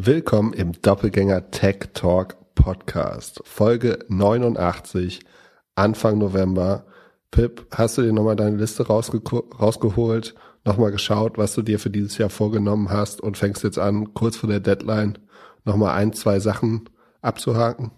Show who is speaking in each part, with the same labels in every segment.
Speaker 1: Willkommen im Doppelgänger Tech Talk Podcast, Folge 89, Anfang November. Pip, hast du dir nochmal deine Liste rausge rausgeholt, nochmal geschaut, was du dir für dieses Jahr vorgenommen hast und fängst jetzt an, kurz vor der Deadline nochmal ein, zwei Sachen abzuhaken?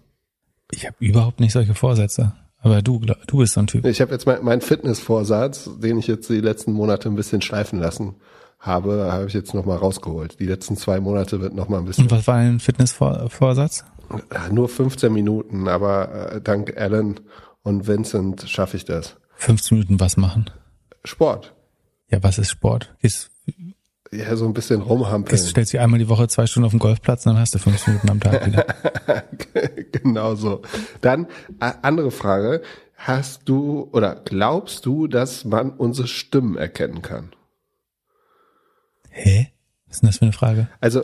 Speaker 2: Ich habe überhaupt nicht solche Vorsätze. Aber du, du bist so ein Typ.
Speaker 1: Ich habe jetzt meinen mein Fitnessvorsatz, den ich jetzt die letzten Monate ein bisschen schleifen lassen habe, habe ich jetzt nochmal rausgeholt. Die letzten zwei Monate wird nochmal ein bisschen.
Speaker 2: Und was war dein Fitnessvorsatz?
Speaker 1: Nur 15 Minuten, aber äh, dank Alan und Vincent schaffe ich das.
Speaker 2: 15 Minuten was machen?
Speaker 1: Sport.
Speaker 2: Ja, was ist Sport? Gehst,
Speaker 1: ja, so ein bisschen rumhampeln.
Speaker 2: Gehst, stellst dich einmal die Woche zwei Stunden auf den Golfplatz, dann hast du 15 Minuten am Tag wieder.
Speaker 1: genau so. Dann, andere Frage. Hast du oder glaubst du, dass man unsere Stimmen erkennen kann?
Speaker 2: Hä? Was ist denn das für eine Frage?
Speaker 1: Also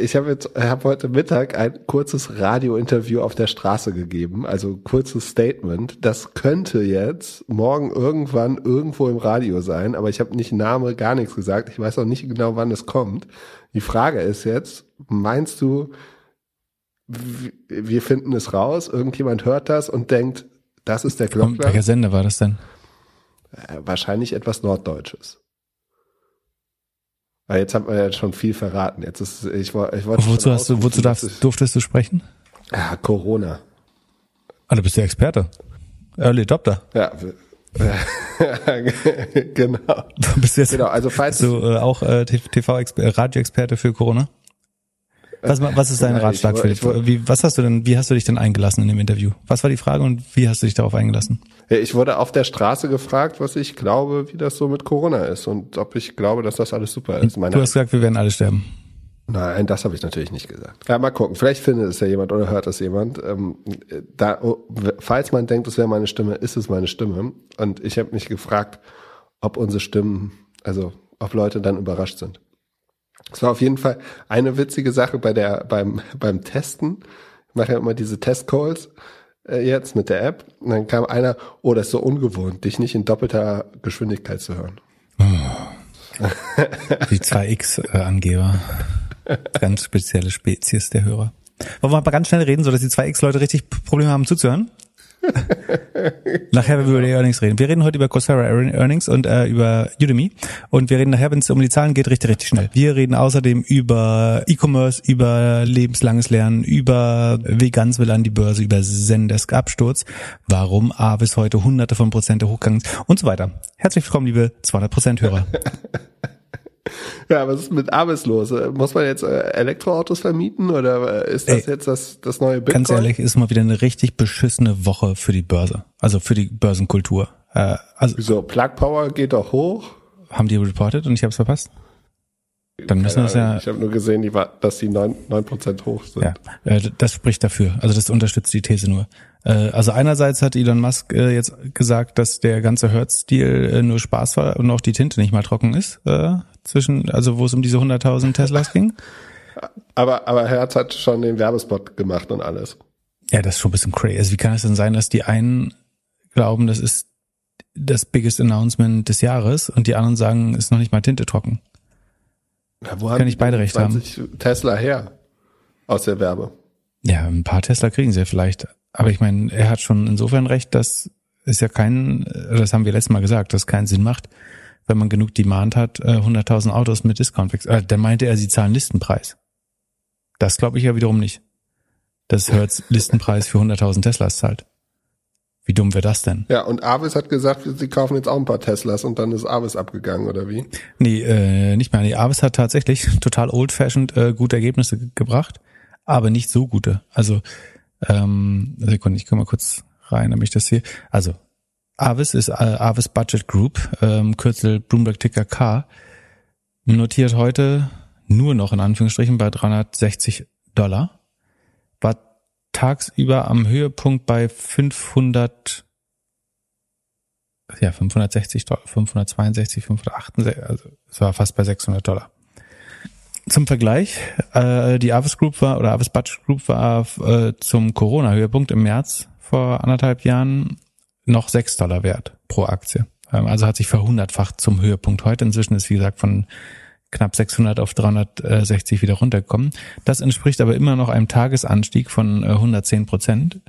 Speaker 1: ich habe jetzt hab heute Mittag ein kurzes Radiointerview auf der Straße gegeben, also kurzes Statement. Das könnte jetzt morgen irgendwann irgendwo im Radio sein, aber ich habe nicht Name, gar nichts gesagt. Ich weiß auch nicht genau, wann es kommt. Die Frage ist jetzt, meinst du, wir finden es raus, irgendjemand hört das und denkt, das ist der Glockner?
Speaker 2: Welcher Sender war das denn?
Speaker 1: Äh, wahrscheinlich etwas Norddeutsches. Aber jetzt hat man ja schon viel verraten. Jetzt ist, ich, ich wollte.
Speaker 2: Wozu hast du, wozu darfst, durftest du sprechen?
Speaker 1: Ja, Corona.
Speaker 2: Ah, du bist der Experte. Early Adopter.
Speaker 1: Ja. genau.
Speaker 2: Du bist jetzt
Speaker 1: genau, also falls
Speaker 2: du äh, auch äh, TV-Radio-Experte für Corona? Was, was ist dein Ratschlag, Philipp? Wie, was hast du denn, wie hast du dich denn eingelassen in dem Interview? Was war die Frage und wie hast du dich darauf eingelassen?
Speaker 1: Ich wurde auf der Straße gefragt, was ich glaube, wie das so mit Corona ist und ob ich glaube, dass das alles super ist.
Speaker 2: Meine du hast gesagt, wir werden alle sterben.
Speaker 1: Nein, das habe ich natürlich nicht gesagt. Ja, mal gucken. Vielleicht findet es ja jemand oder hört es jemand. Ähm, da, oh, falls man denkt, es wäre meine Stimme, ist es meine Stimme. Und ich habe mich gefragt, ob unsere Stimmen, also ob Leute dann überrascht sind. Es war auf jeden Fall eine witzige Sache bei der, beim, beim Testen. Ich mache ja immer diese Testcalls äh, jetzt mit der App. Und dann kam einer, oh, das ist so ungewohnt, dich nicht in doppelter Geschwindigkeit zu hören.
Speaker 2: Oh. Die 2X-Angeber. Ganz spezielle Spezies der Hörer. Wollen wir mal ganz schnell reden, so dass die 2X-Leute richtig Probleme haben zuzuhören? nachher, wenn wir über die Earnings reden. Wir reden heute über Coursera Earnings und äh, über Udemy. Und wir reden nachher, wenn es um die Zahlen geht, richtig, richtig schnell. Wir reden außerdem über E-Commerce, über lebenslanges Lernen, über Veganz will an die Börse, über Zendesk Absturz, warum Avis heute hunderte von Prozente hochgegangen ist und so weiter. Herzlich willkommen, liebe 200 Prozent Hörer.
Speaker 1: Ja, was ist mit Avis los? Muss man jetzt äh, Elektroautos vermieten oder äh, ist das Ey, jetzt das, das neue Bitcoin?
Speaker 2: Ganz ehrlich, ist mal wieder eine richtig beschissene Woche für die Börse, also für die Börsenkultur. Äh, also
Speaker 1: Wieso? Plug Power geht doch hoch?
Speaker 2: Haben die reported und ich habe es verpasst? Dann müssen es ja.
Speaker 1: Ich habe nur gesehen, die war, dass die neun neun Prozent hoch sind.
Speaker 2: Ja, äh, das spricht dafür. Also das unterstützt die These nur. Äh, also einerseits hat Elon Musk äh, jetzt gesagt, dass der ganze Hertz-Deal nur Spaß war und auch die Tinte nicht mal trocken ist zwischen, also wo es um diese 100.000 Teslas ging.
Speaker 1: Aber aber Hertz hat schon den Werbespot gemacht und alles.
Speaker 2: Ja, das ist schon ein bisschen crazy. Also wie kann es denn sein, dass die einen glauben, das ist das biggest Announcement des Jahres und die anderen sagen, ist noch nicht mal Tinte trocken?
Speaker 1: Ja, wo Kann ich beide recht haben. Tesla her aus der Werbe.
Speaker 2: Ja, ein paar Tesla kriegen sie ja vielleicht. Aber ich meine, er hat schon insofern recht, dass es ja keinen, das haben wir letztes Mal gesagt, dass es keinen Sinn macht, wenn man genug Demand hat, 100.000 äh, Autos mit Discount wechseln. Äh, dann meinte er, sie zahlen Listenpreis. Das glaube ich ja wiederum nicht. Dass Hertz Listenpreis für 100.000 Teslas zahlt. Wie dumm wäre das denn?
Speaker 1: Ja, und Avis hat gesagt, sie kaufen jetzt auch ein paar Teslas und dann ist Avis abgegangen, oder wie?
Speaker 2: Nee, äh, nicht mehr. Nee, Avis hat tatsächlich total old-fashioned äh, gute Ergebnisse ge gebracht, aber nicht so gute. Also, ähm, Sekunde, ich komme mal kurz rein, damit ich das hier. Also, Avis ist äh, Avis Budget Group, ähm, Kürzel Bloomberg Ticker K, notiert heute nur noch in Anführungsstrichen bei 360 Dollar tagsüber am Höhepunkt bei 500, ja, 560 Dollar, 562, 568, also es war fast bei 600 Dollar. Zum Vergleich, äh, die Avis Group war, oder Avis Budget Group war äh, zum Corona-Höhepunkt im März vor anderthalb Jahren noch 6 Dollar wert pro Aktie. Ähm, also hat sich verhundertfacht zum Höhepunkt heute. Inzwischen ist, wie gesagt, von knapp 600 auf 360 wieder runtergekommen. Das entspricht aber immer noch einem Tagesanstieg von 110 Prozent.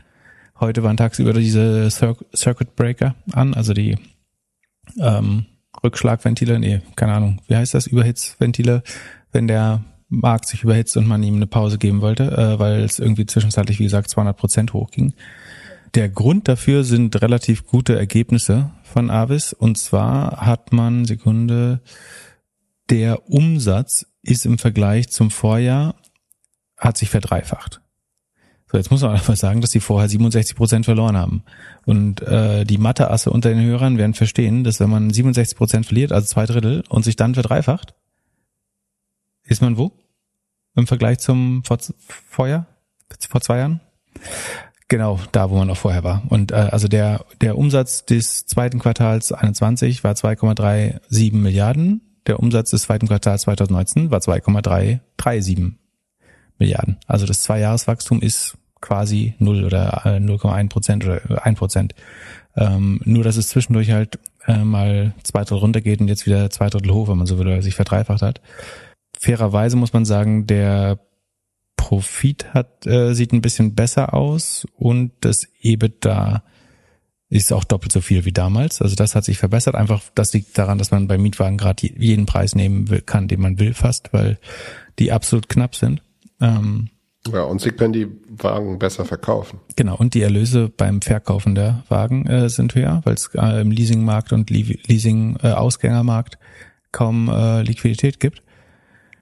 Speaker 2: Heute waren tagsüber diese Circuit Breaker an, also die ähm, Rückschlagventile, nee, keine Ahnung, wie heißt das, Überhitzventile, wenn der Markt sich überhitzt und man ihm eine Pause geben wollte, äh, weil es irgendwie zwischenzeitlich, wie gesagt, 200 Prozent hochging. Der Grund dafür sind relativ gute Ergebnisse von Avis. Und zwar hat man, Sekunde, der Umsatz ist im Vergleich zum Vorjahr, hat sich verdreifacht. So, jetzt muss man einfach sagen, dass sie vorher 67 Prozent verloren haben. Und äh, die Matheasse unter den Hörern werden verstehen, dass wenn man 67 Prozent verliert, also zwei Drittel, und sich dann verdreifacht, ist man wo? Im Vergleich zum vor, Vorjahr? Vor zwei Jahren? Genau, da wo man noch vorher war. Und äh, also der der Umsatz des zweiten Quartals 21 war 2,37 Milliarden. Der Umsatz des zweiten Quartals 2019 war 2,337 Milliarden. Also das Zweijahreswachstum ist quasi null oder 0,1 äh, Prozent oder 1 Prozent. Ähm, nur dass es zwischendurch halt äh, mal zwei Drittel runtergeht und jetzt wieder zwei Drittel hoch, wenn man so will, oder sich verdreifacht hat. Fairerweise muss man sagen, der Profit hat, äh, sieht ein bisschen besser aus und das EBITDA ist auch doppelt so viel wie damals. Also das hat sich verbessert. Einfach, das liegt daran, dass man bei Mietwagen gerade jeden Preis nehmen will, kann, den man will fast, weil die absolut knapp sind. Ähm,
Speaker 1: ja, und sie können die Wagen besser verkaufen.
Speaker 2: Genau, und die Erlöse beim Verkaufen der Wagen äh, sind höher, weil es äh, im Leasingmarkt und Leasing-Ausgängermarkt äh, kaum äh, Liquidität gibt.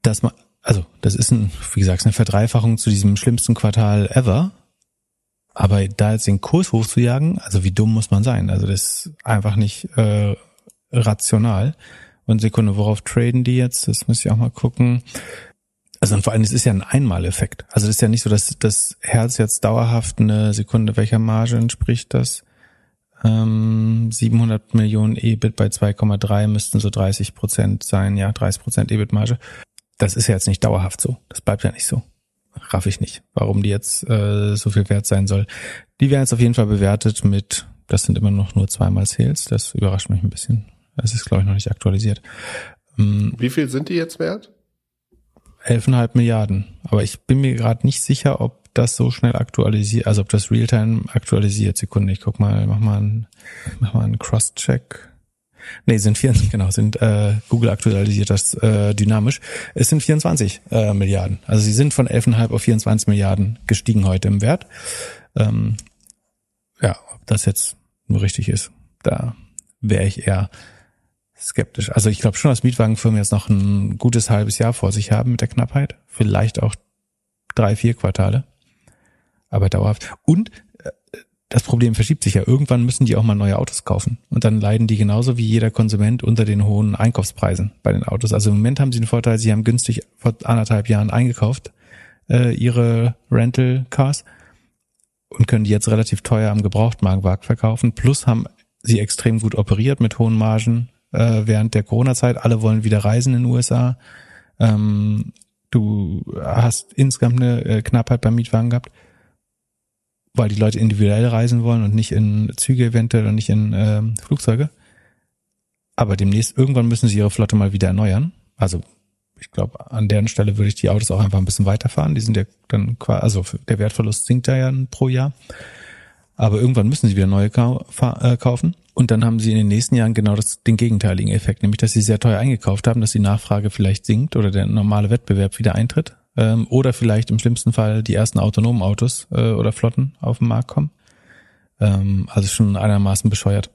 Speaker 2: Dass man also das ist ein, wie gesagt, eine Verdreifachung zu diesem schlimmsten Quartal ever. Aber da jetzt den Kurs hochzujagen, also wie dumm muss man sein? Also das ist einfach nicht äh, rational. Und Sekunde, worauf traden die jetzt? Das muss ich auch mal gucken. Also und vor allem, es ist ja ein Einmaleffekt. Also das ist ja nicht so, dass das Herz jetzt dauerhaft eine Sekunde, welcher Marge entspricht das? Ähm, 700 Millionen EBIT bei 2,3 müssten so 30 Prozent sein, ja, 30 Prozent EBIT-Marge das ist ja jetzt nicht dauerhaft so. Das bleibt ja nicht so. Raff ich nicht, warum die jetzt äh, so viel wert sein soll. Die werden jetzt auf jeden Fall bewertet mit, das sind immer noch nur zweimal Sales. Das überrascht mich ein bisschen. Das ist, glaube ich, noch nicht aktualisiert.
Speaker 1: Ähm, Wie viel sind die jetzt wert?
Speaker 2: 11,5 Milliarden. Aber ich bin mir gerade nicht sicher, ob das so schnell aktualisiert, also ob das Realtime aktualisiert. Sekunde, ich guck mal, mach mal einen, mach mal einen Cross-Check. Nee, sind vier, genau, sind äh, Google aktualisiert das äh, dynamisch. Es sind 24 äh, Milliarden. Also sie sind von 11,5 auf 24 Milliarden gestiegen heute im Wert. Ähm, ja, ob das jetzt nur richtig ist, da wäre ich eher skeptisch. Also ich glaube schon, dass Mietwagenfirmen jetzt noch ein gutes halbes Jahr vor sich haben mit der Knappheit. Vielleicht auch drei, vier Quartale. Aber dauerhaft. Und das Problem verschiebt sich ja. Irgendwann müssen die auch mal neue Autos kaufen. Und dann leiden die genauso wie jeder Konsument unter den hohen Einkaufspreisen bei den Autos. Also im Moment haben sie den Vorteil, sie haben günstig vor anderthalb Jahren eingekauft, äh, ihre Rental Cars und können die jetzt relativ teuer am Gebrauchtmarktmarkt verkaufen. Plus haben sie extrem gut operiert mit hohen Margen äh, während der Corona-Zeit. Alle wollen wieder reisen in den USA. Ähm, du hast insgesamt eine äh, Knappheit beim Mietwagen gehabt weil die Leute individuell reisen wollen und nicht in Züge eventuell und nicht in äh, Flugzeuge. Aber demnächst irgendwann müssen sie ihre Flotte mal wieder erneuern. Also ich glaube, an deren Stelle würde ich die Autos auch einfach ein bisschen weiterfahren. Die sind ja dann quasi, also der Wertverlust sinkt da ja pro Jahr. Aber irgendwann müssen sie wieder neue äh, kaufen. Und dann haben sie in den nächsten Jahren genau das, den gegenteiligen Effekt, nämlich dass sie sehr teuer eingekauft haben, dass die Nachfrage vielleicht sinkt oder der normale Wettbewerb wieder eintritt ähm, oder vielleicht im schlimmsten Fall die ersten autonomen Autos äh, oder Flotten auf den Markt kommen. Ähm, also schon einigermaßen bescheuert,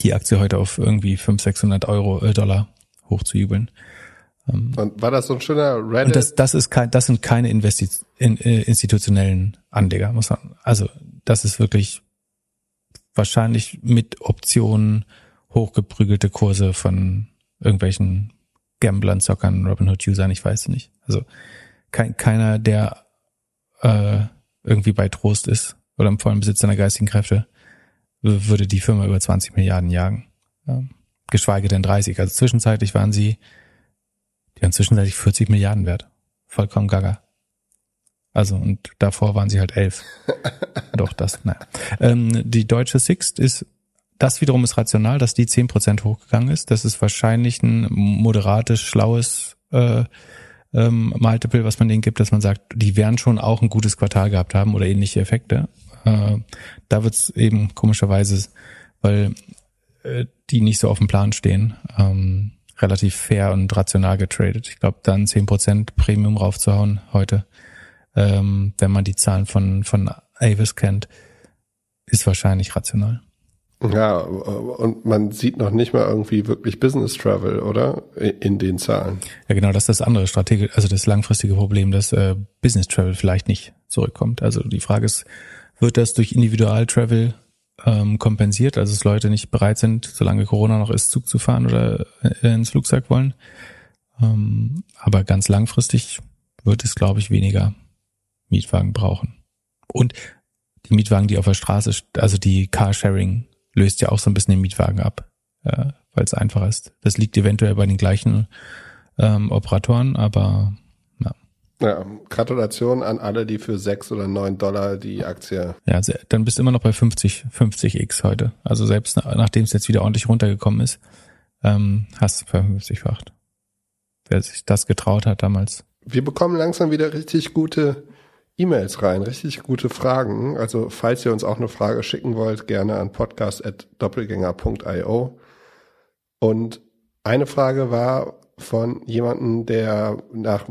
Speaker 2: die Aktie heute auf irgendwie 500, 600 Euro, äh, Dollar hochzujubeln.
Speaker 1: Ähm, und war das so ein schöner Reddit?
Speaker 2: Und das, das ist kein, das sind keine Investi in, äh, institutionellen Anleger, muss man. Also das ist wirklich wahrscheinlich mit Optionen hochgeprügelte Kurse von irgendwelchen Gamblern, Zockern, Robinhood-Usern, ich weiß nicht. Also kein, keiner, der äh, irgendwie bei Trost ist oder im vollen Besitz seiner geistigen Kräfte, würde die Firma über 20 Milliarden jagen. Ja. Geschweige denn 30. Also zwischenzeitlich waren sie, die waren zwischenzeitlich 40 Milliarden wert. Vollkommen gaga. Also, und davor waren sie halt elf. Doch, das, naja. Ähm, die deutsche Sixt ist das wiederum ist rational, dass die zehn Prozent hochgegangen ist. Das ist wahrscheinlich ein moderates, schlaues äh, ähm, Multiple, was man denen gibt, dass man sagt, die werden schon auch ein gutes Quartal gehabt haben oder ähnliche Effekte. Äh, da wird's eben komischerweise, weil äh, die nicht so auf dem Plan stehen, ähm, relativ fair und rational getradet. Ich glaube, dann zehn Prozent Premium raufzuhauen heute, ähm, wenn man die Zahlen von, von Avis kennt, ist wahrscheinlich rational.
Speaker 1: Ja, und man sieht noch nicht mal irgendwie wirklich Business Travel, oder? In den Zahlen.
Speaker 2: Ja, genau, das ist das andere Strategie, also das langfristige Problem, dass äh, Business Travel vielleicht nicht zurückkommt. Also die Frage ist, wird das durch Individual Travel ähm, kompensiert, also dass Leute nicht bereit sind, solange Corona noch ist, Zug zu fahren oder äh, ins Flugzeug wollen. Ähm, aber ganz langfristig wird es, glaube ich, weniger Mietwagen brauchen. Und die Mietwagen, die auf der Straße, also die Carsharing löst ja auch so ein bisschen den Mietwagen ab, äh, weil es einfach ist. Das liegt eventuell bei den gleichen ähm, Operatoren, aber ja.
Speaker 1: Ja, Gratulation an alle, die für sechs oder neun Dollar die Aktie.
Speaker 2: Ja, dann bist du immer noch bei 50, 50x heute. Also selbst nachdem es jetzt wieder ordentlich runtergekommen ist, ähm, hast du 50-facht. Wer sich das getraut hat damals.
Speaker 1: Wir bekommen langsam wieder richtig gute E-Mails rein, richtig gute Fragen. Also falls ihr uns auch eine Frage schicken wollt, gerne an podcast.doppelgänger.io. Und eine Frage war von jemandem, der nach,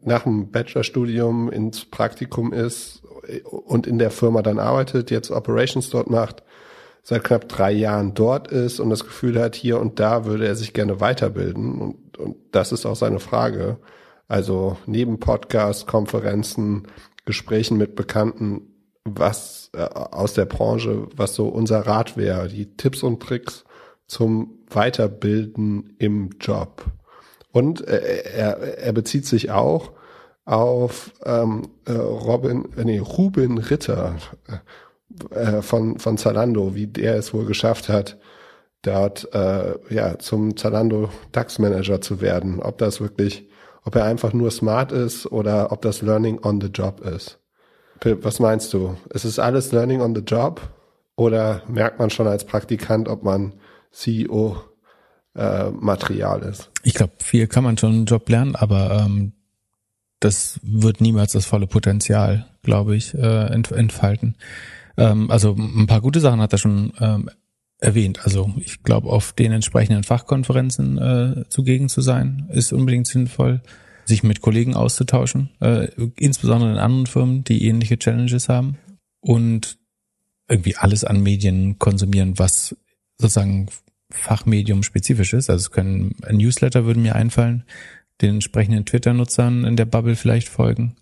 Speaker 1: nach dem Bachelorstudium ins Praktikum ist und in der Firma dann arbeitet, jetzt Operations dort macht, seit knapp drei Jahren dort ist und das Gefühl hat, hier und da würde er sich gerne weiterbilden. Und, und das ist auch seine Frage. Also neben Podcasts, Konferenzen, Gesprächen mit Bekannten, was äh, aus der Branche, was so unser Rat wäre, die Tipps und Tricks zum Weiterbilden im Job. Und äh, er, er bezieht sich auch auf ähm, äh, Robin, äh, nee, Ruben Ritter äh, von, von Zalando, wie der es wohl geschafft hat, dort äh, ja zum Zalando DAX Manager zu werden. Ob das wirklich ob er einfach nur smart ist oder ob das Learning on the Job ist. Pip, was meinst du? Ist es alles Learning on the Job oder merkt man schon als Praktikant, ob man CEO äh, Material ist?
Speaker 2: Ich glaube, viel kann man schon einen Job lernen, aber ähm, das wird niemals das volle Potenzial, glaube ich, äh, entfalten. Ähm, also ein paar gute Sachen hat er schon ähm, erwähnt. Also ich glaube, auf den entsprechenden Fachkonferenzen äh, zugegen zu sein, ist unbedingt sinnvoll. Sich mit Kollegen auszutauschen, äh, insbesondere in anderen Firmen, die ähnliche Challenges haben. Und irgendwie alles an Medien konsumieren, was sozusagen Fachmedium spezifisch ist. Also es können ein Newsletter würde mir einfallen, den entsprechenden Twitter-Nutzern in der Bubble vielleicht folgen.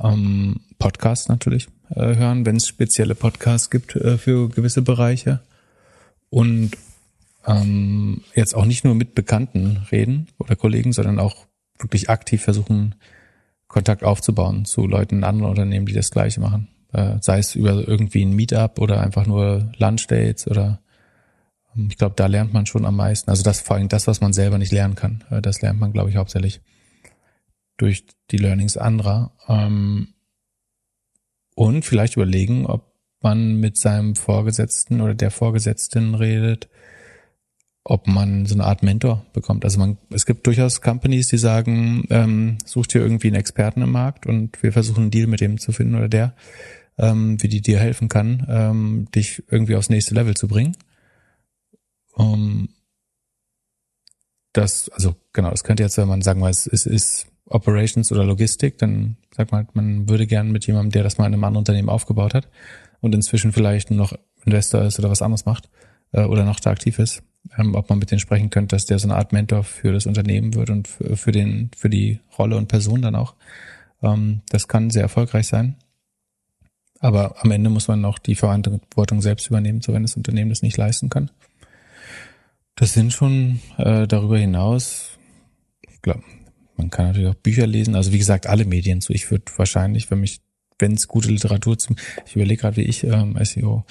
Speaker 2: Ähm, Podcasts natürlich äh, hören, wenn es spezielle Podcasts gibt äh, für gewisse Bereiche und ähm, jetzt auch nicht nur mit Bekannten reden oder Kollegen, sondern auch wirklich aktiv versuchen, Kontakt aufzubauen zu Leuten in anderen Unternehmen, die das Gleiche machen. Äh, sei es über irgendwie ein Meetup oder einfach nur Lunchdates oder ähm, ich glaube, da lernt man schon am meisten. Also das vor allem das, was man selber nicht lernen kann. Äh, das lernt man, glaube ich, hauptsächlich durch die Learnings anderer. Ähm, und vielleicht überlegen, ob man mit seinem Vorgesetzten oder der Vorgesetzten redet, ob man so eine Art Mentor bekommt. Also man, es gibt durchaus Companies, die sagen, ähm, sucht dir irgendwie einen Experten im Markt und wir versuchen einen Deal mit dem zu finden oder der, ähm, wie die dir helfen kann, ähm, dich irgendwie aufs nächste Level zu bringen. Um, das, also genau, das könnte jetzt, wenn man sagen weiß, es ist Operations oder Logistik, dann sagt man, man würde gern mit jemandem, der das mal in einem anderen Unternehmen aufgebaut hat, und inzwischen vielleicht noch Investor ist oder was anderes macht äh, oder noch da aktiv ist, ähm, ob man mit denen sprechen könnte, dass der so eine Art Mentor für das Unternehmen wird und für, für den für die Rolle und Person dann auch. Ähm, das kann sehr erfolgreich sein. Aber am Ende muss man noch die Verantwortung selbst übernehmen, so wenn das Unternehmen das nicht leisten kann. Das sind schon äh, darüber hinaus, ich glaube, man kann natürlich auch Bücher lesen. Also wie gesagt, alle Medien so. Ich würde wahrscheinlich, wenn mich wenn es gute Literatur zum, ich überlege gerade, wie ich ähm, SEO,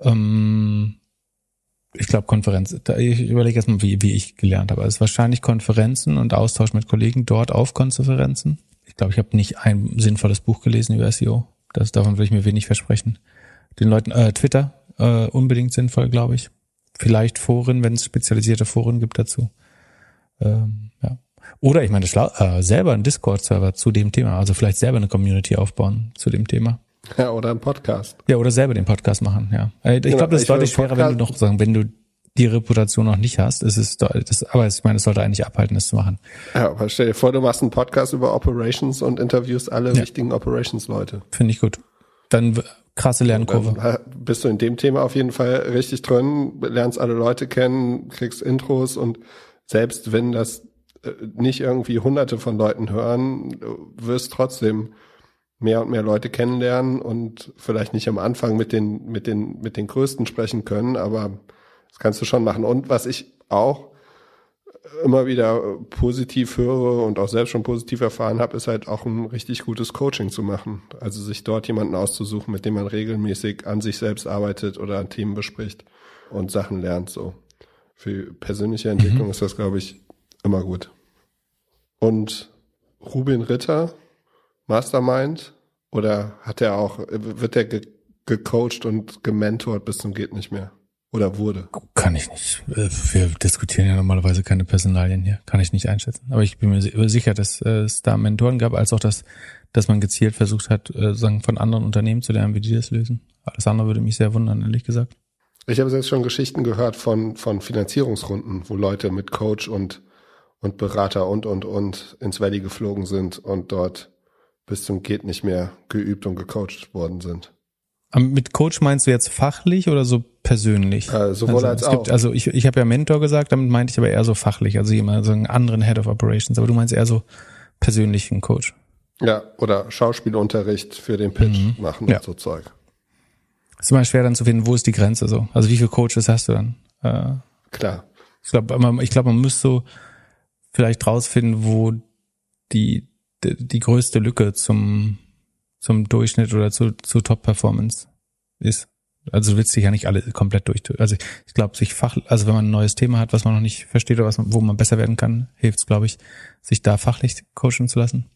Speaker 2: ähm, ich glaube Konferenz, da, ich überlege erstmal, wie, wie ich gelernt habe. Also wahrscheinlich Konferenzen und Austausch mit Kollegen dort auf Konferenzen. Ich glaube, ich habe nicht ein sinnvolles Buch gelesen über SEO. Das, davon würde ich mir wenig versprechen. Den Leuten, äh, Twitter, äh, unbedingt sinnvoll, glaube ich. vielleicht Foren, wenn es spezialisierte Foren gibt dazu. Ähm, ja. Oder ich meine, äh, selber einen Discord-Server zu dem Thema, also vielleicht selber eine Community aufbauen zu dem Thema.
Speaker 1: Ja, oder einen Podcast.
Speaker 2: Ja, oder selber den Podcast machen, ja. Äh, ich genau, glaube, das ist deutlich schwerer, wenn du noch sagen, wenn du die Reputation noch nicht hast, ist es das, aber ich meine, es sollte eigentlich abhalten, das zu machen.
Speaker 1: Ja, aber stell dir vor, du machst einen Podcast über Operations und interviewst alle ja. wichtigen Operations-Leute.
Speaker 2: Finde ich gut. Dann krasse Lernkurve.
Speaker 1: Dann bist du in dem Thema auf jeden Fall richtig drin, lernst alle Leute kennen, kriegst Intros und selbst wenn das äh, nicht irgendwie hunderte von Leuten hören, wirst trotzdem mehr und mehr Leute kennenlernen und vielleicht nicht am Anfang mit den, mit den, mit den Größten sprechen können, aber das kannst du schon machen. Und was ich auch immer wieder positiv höre und auch selbst schon positiv erfahren habe, ist halt auch ein richtig gutes Coaching zu machen. Also sich dort jemanden auszusuchen, mit dem man regelmäßig an sich selbst arbeitet oder an Themen bespricht und Sachen lernt. So für persönliche Entwicklung mhm. ist das, glaube ich, immer gut. Und Rubin Ritter, Mastermind, oder hat er auch, wird er ge gecoacht und gementort bis zum geht nicht mehr? Oder wurde?
Speaker 2: Kann ich nicht. Äh, wir diskutieren ja normalerweise keine Personalien hier. Kann ich nicht einschätzen. Aber ich bin mir sicher, dass äh, es da Mentoren gab, als auch, dass, dass man gezielt versucht hat, äh, sagen, von anderen Unternehmen zu lernen, wie die das lösen. Alles andere würde mich sehr wundern, ehrlich gesagt.
Speaker 1: Ich habe selbst schon Geschichten gehört von, von Finanzierungsrunden, wo Leute mit Coach und, und Berater und, und, und ins Valley geflogen sind und dort bis zum geht nicht mehr geübt und gecoacht worden sind.
Speaker 2: Mit Coach meinst du jetzt fachlich oder so persönlich?
Speaker 1: Äh, sowohl
Speaker 2: also,
Speaker 1: als
Speaker 2: es gibt,
Speaker 1: auch.
Speaker 2: Also ich, ich habe ja Mentor gesagt, damit meinte ich aber eher so fachlich, also jemand so einen anderen Head of Operations, aber du meinst eher so persönlichen Coach.
Speaker 1: Ja, oder Schauspielunterricht für den Pitch mhm. machen
Speaker 2: ja.
Speaker 1: und so Zeug.
Speaker 2: ist immer schwer dann zu finden, wo ist die Grenze so? Also wie viele Coaches hast du dann? Äh,
Speaker 1: Klar.
Speaker 2: Ich glaube, ich glaube, man müsste so vielleicht rausfinden, wo die, die, die größte Lücke zum zum Durchschnitt oder zu, zu Top-Performance ist. Also du willst dich ja nicht alle komplett durch. Also ich glaube, sich fach, also wenn man ein neues Thema hat, was man noch nicht versteht oder was man, wo man besser werden kann, hilft es, glaube ich, sich da fachlich coachen zu lassen.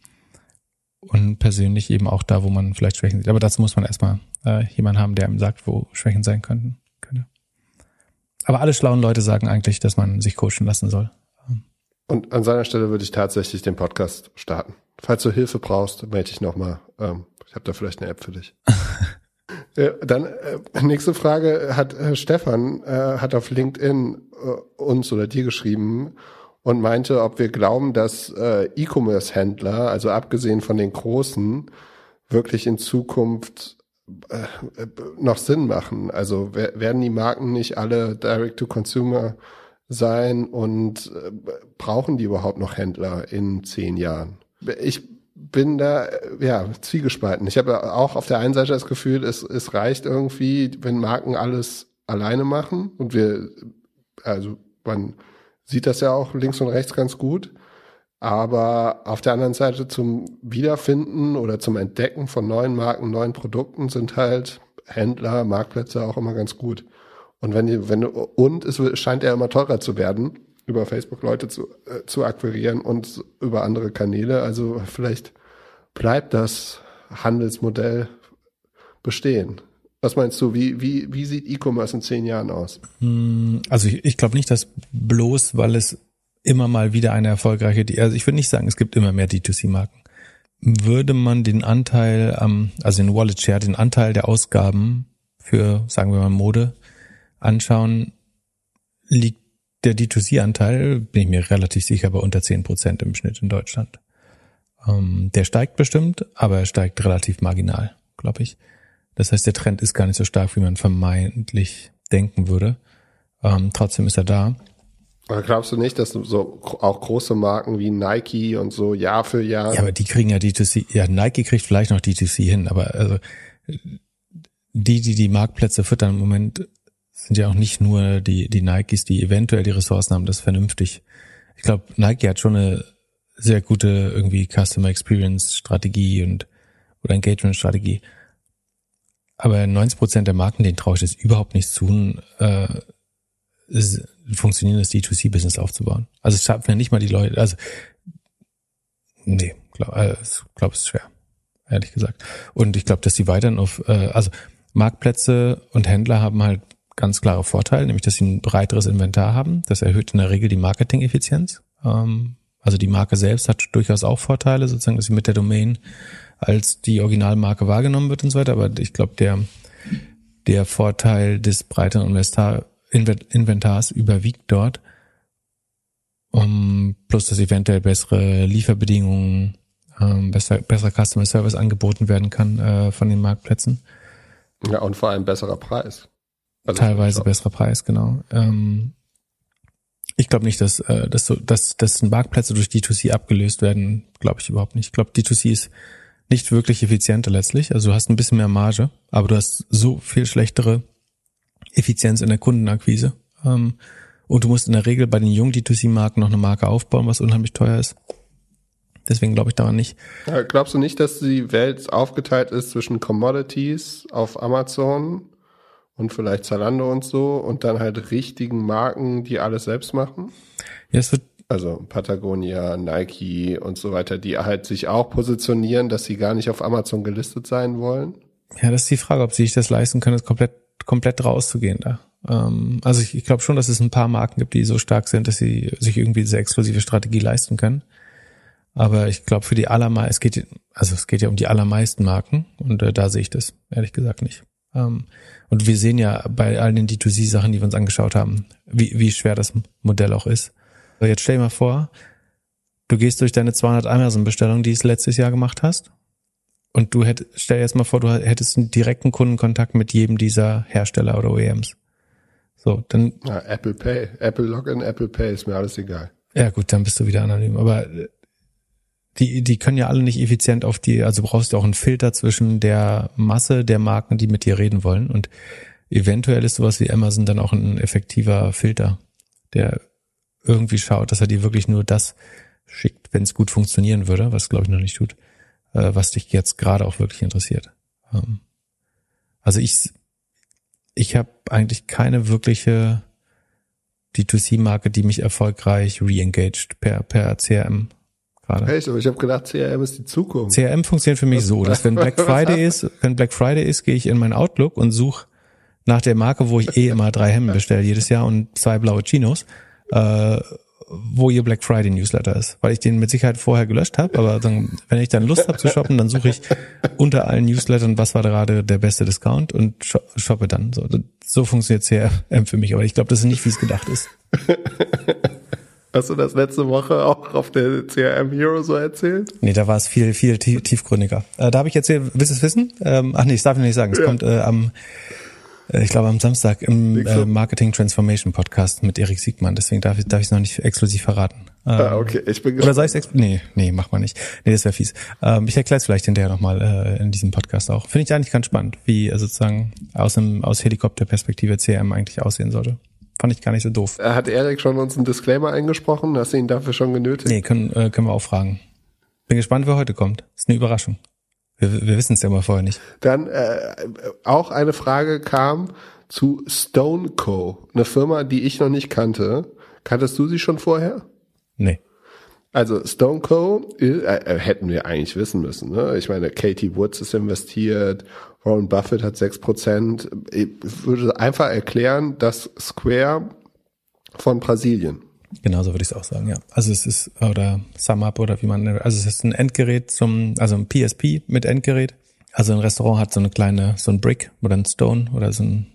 Speaker 2: Und persönlich eben auch da, wo man vielleicht Schwächen sieht. Aber dazu muss man erstmal äh, jemanden haben, der ihm sagt, wo Schwächen sein könnten. Könnte. Aber alle schlauen Leute sagen eigentlich, dass man sich coachen lassen soll.
Speaker 1: Und an seiner Stelle würde ich tatsächlich den Podcast starten. Falls du Hilfe brauchst, melde dich nochmal. Ähm, ich habe da vielleicht eine App für dich. äh, dann äh, nächste Frage hat äh, Stefan hat auf LinkedIn uns oder dir geschrieben und meinte, ob wir glauben, dass E-Commerce-Händler, also abgesehen von den großen, wirklich in Zukunft noch Sinn machen. Also werden die Marken nicht alle Direct-to-Consumer sein und äh, brauchen die überhaupt noch Händler in zehn Jahren? Ich bin da ja zwiegespalten. Ich habe auch auf der einen Seite das Gefühl, es, es reicht irgendwie, wenn Marken alles alleine machen und wir, also man sieht das ja auch links und rechts ganz gut. Aber auf der anderen Seite zum Wiederfinden oder zum Entdecken von neuen Marken, neuen Produkten sind halt Händler, Marktplätze auch immer ganz gut. Und wenn wenn und es scheint ja immer teurer zu werden über Facebook Leute zu, äh, zu akquirieren und über andere Kanäle. Also vielleicht bleibt das Handelsmodell bestehen. Was meinst du, wie, wie, wie sieht E-Commerce in zehn Jahren aus?
Speaker 2: Hm, also ich, ich glaube nicht, dass bloß, weil es immer mal wieder eine erfolgreiche, also ich würde nicht sagen, es gibt immer mehr D2C-Marken. Würde man den Anteil, also in Wallet Share, den Anteil der Ausgaben für, sagen wir mal, Mode anschauen, liegt der D2C-Anteil, bin ich mir relativ sicher, bei unter zehn Prozent im Schnitt in Deutschland. Ähm, der steigt bestimmt, aber er steigt relativ marginal, glaube ich. Das heißt, der Trend ist gar nicht so stark, wie man vermeintlich denken würde. Ähm, trotzdem ist er da.
Speaker 1: Aber glaubst du nicht, dass so auch große Marken wie Nike und so Jahr für Jahr.
Speaker 2: Ja, aber die kriegen ja D2C. Ja, Nike kriegt vielleicht noch D2C hin, aber also die, die die Marktplätze füttern im Moment, sind ja auch nicht nur die, die Nikes, die eventuell die Ressourcen haben, das vernünftig. Ich glaube, Nike hat schon eine sehr gute irgendwie Customer Experience Strategie und oder Engagement Strategie. Aber 90 Prozent der Marken, denen traue ich das überhaupt nicht zu, äh, ist, funktionierendes D2C-Business aufzubauen. Also es schaffen ja nicht mal die Leute, also nee, glaube äh, glaub, es ist schwer, ehrlich gesagt. Und ich glaube, dass die weiterhin auf, äh, also Marktplätze und Händler haben halt ganz klare Vorteile, nämlich dass sie ein breiteres Inventar haben. Das erhöht in der Regel die Marketing-Effizienz. Ähm, also die Marke selbst hat durchaus auch Vorteile, sozusagen, dass sie mit der Domain als die Originalmarke wahrgenommen wird und so weiter. Aber ich glaube, der, der Vorteil des breiteren Inventar, Inventars überwiegt dort. Um, plus, dass eventuell bessere Lieferbedingungen, ähm, besser, besser Customer Service angeboten werden kann äh, von den Marktplätzen.
Speaker 1: Ja, und vor allem besserer Preis.
Speaker 2: Also Teilweise besserer Preis, genau. Ähm, ich glaube nicht, dass, äh, dass, so, dass, dass Marktplätze durch D2C abgelöst werden, glaube ich überhaupt nicht. Ich glaube, D2C ist nicht wirklich effizienter letztlich. Also du hast ein bisschen mehr Marge, aber du hast so viel schlechtere Effizienz in der Kundenakquise. Ähm, und du musst in der Regel bei den jungen D2C-Marken noch eine Marke aufbauen, was unheimlich teuer ist. Deswegen glaube ich daran nicht.
Speaker 1: Ja, glaubst du nicht, dass die Welt aufgeteilt ist zwischen Commodities auf Amazon und vielleicht Zalando und so und dann halt richtigen Marken, die alles selbst machen?
Speaker 2: Ja, es wird
Speaker 1: also Patagonia, Nike und so weiter, die halt sich auch positionieren, dass sie gar nicht auf Amazon gelistet sein wollen?
Speaker 2: Ja, das ist die Frage, ob sie sich das leisten können, komplett, komplett rauszugehen da. Ähm, also ich, ich glaube schon, dass es ein paar Marken gibt, die so stark sind, dass sie sich irgendwie diese exklusive Strategie leisten können. Aber ich glaube, für die allermeisten, es geht, also es geht ja um die allermeisten Marken und äh, da sehe ich das, ehrlich gesagt, nicht. Ähm, und wir sehen ja bei all den D2C-Sachen, die wir uns angeschaut haben, wie, wie schwer das Modell auch ist. Jetzt stell dir mal vor, du gehst durch deine 200 Amazon-Bestellungen, die du letztes Jahr gemacht hast. Und du hättest, stell dir jetzt mal vor, du hättest einen direkten Kundenkontakt mit jedem dieser Hersteller oder OEMs. So, dann.
Speaker 1: Ja, Apple Pay, Apple Login, Apple Pay ist mir alles egal.
Speaker 2: Ja, gut, dann bist du wieder anonym. Aber die, die können ja alle nicht effizient auf die, also brauchst du auch einen Filter zwischen der Masse der Marken, die mit dir reden wollen. Und eventuell ist sowas wie Amazon dann auch ein effektiver Filter, der irgendwie schaut, dass er dir wirklich nur das schickt, wenn es gut funktionieren würde, was glaube ich noch nicht tut, äh, was dich jetzt gerade auch wirklich interessiert. Ähm, also ich, ich habe eigentlich keine wirkliche D2C-Marke, die mich erfolgreich re-engaged per, per CRM
Speaker 1: gerade. Echt, aber ich habe gedacht, CRM ist die Zukunft.
Speaker 2: CRM funktioniert für mich so, dass wenn Black Friday ist, wenn Black Friday ist, gehe ich in mein Outlook und suche nach der Marke, wo ich eh immer drei Hemden bestelle jedes Jahr und zwei blaue Chinos äh, wo ihr Black Friday Newsletter ist, weil ich den mit Sicherheit vorher gelöscht habe, aber dann, wenn ich dann Lust habe zu shoppen, dann suche ich unter allen Newslettern, was war gerade der beste Discount und shoppe dann. So, so funktioniert CRM für mich, aber ich glaube, das ist nicht, wie es gedacht ist.
Speaker 1: Hast du das letzte Woche auch auf der CRM Hero so erzählt?
Speaker 2: Nee, da war es viel, viel tiefgründiger. Äh, da habe ich erzählt, willst du es wissen? Ähm, ach nee, das darf ich nicht sagen. Es ja. kommt äh, am äh, ich glaube am Samstag im äh, Marketing Transformation Podcast mit Erik Siegmann. Deswegen darf ich darf ich es noch nicht exklusiv verraten.
Speaker 1: ah, ähm, okay. Ich bin
Speaker 2: gespannt. Oder soll ich es Nee, nee, mach mal nicht. Nee, das wäre fies. Ähm, ich erkläre es vielleicht hinterher nochmal äh, in diesem Podcast auch. Finde ich eigentlich ganz spannend, wie äh, sozusagen aus, aus Helikopterperspektive CRM eigentlich aussehen sollte. Fand ich gar nicht so doof.
Speaker 1: Äh, hat Erik schon uns einen Disclaimer eingesprochen? Hast du ihn dafür schon genötigt?
Speaker 2: Nee, können, äh, können wir auch fragen. Bin gespannt, wer heute kommt. Ist eine Überraschung. Wir, wir wissen es ja mal vorher nicht.
Speaker 1: Dann äh, auch eine Frage kam zu Stone Co., eine Firma, die ich noch nicht kannte. Kanntest du sie schon vorher?
Speaker 2: Nee.
Speaker 1: Also Stone Co. Äh, äh, hätten wir eigentlich wissen müssen. Ne? Ich meine, Katie Woods ist investiert, Warren Buffett hat sechs Prozent. Ich würde einfach erklären, dass Square von Brasilien.
Speaker 2: Genauso würde ich es auch sagen, ja. Also es ist, oder SumUp oder wie man, also es ist ein Endgerät zum, also ein PSP mit Endgerät. Also ein Restaurant hat so eine kleine, so ein Brick oder ein Stone oder so ein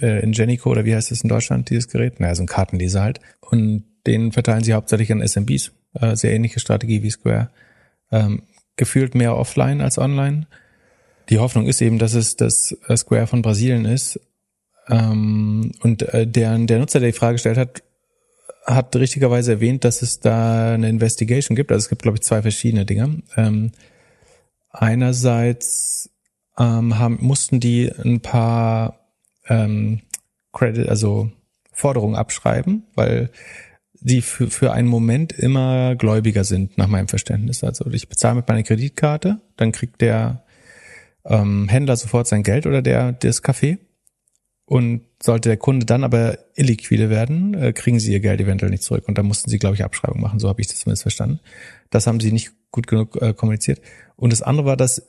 Speaker 2: äh, Ingenico oder wie heißt es in Deutschland, dieses Gerät? Naja, so ein Kartenleser halt. Und den verteilen sie hauptsächlich an SMBs. Äh, sehr ähnliche Strategie wie Square. Ähm, gefühlt mehr offline als online. Die Hoffnung ist eben, dass es das äh, Square von Brasilien ist. Ähm, und äh, der, der Nutzer, der die Frage gestellt hat, hat richtigerweise erwähnt, dass es da eine Investigation gibt. Also es gibt, glaube ich, zwei verschiedene Dinge. Ähm, einerseits ähm, haben, mussten die ein paar ähm, Credit, also Forderungen abschreiben, weil die für, für einen Moment immer gläubiger sind, nach meinem Verständnis. Also ich bezahle mit meiner Kreditkarte, dann kriegt der ähm, Händler sofort sein Geld oder der das Café. Und sollte der Kunde dann aber illiquide werden, äh, kriegen sie ihr Geld eventuell nicht zurück. Und da mussten sie, glaube ich, Abschreibung machen. So habe ich das zumindest verstanden. Das haben sie nicht gut genug äh, kommuniziert. Und das andere war, dass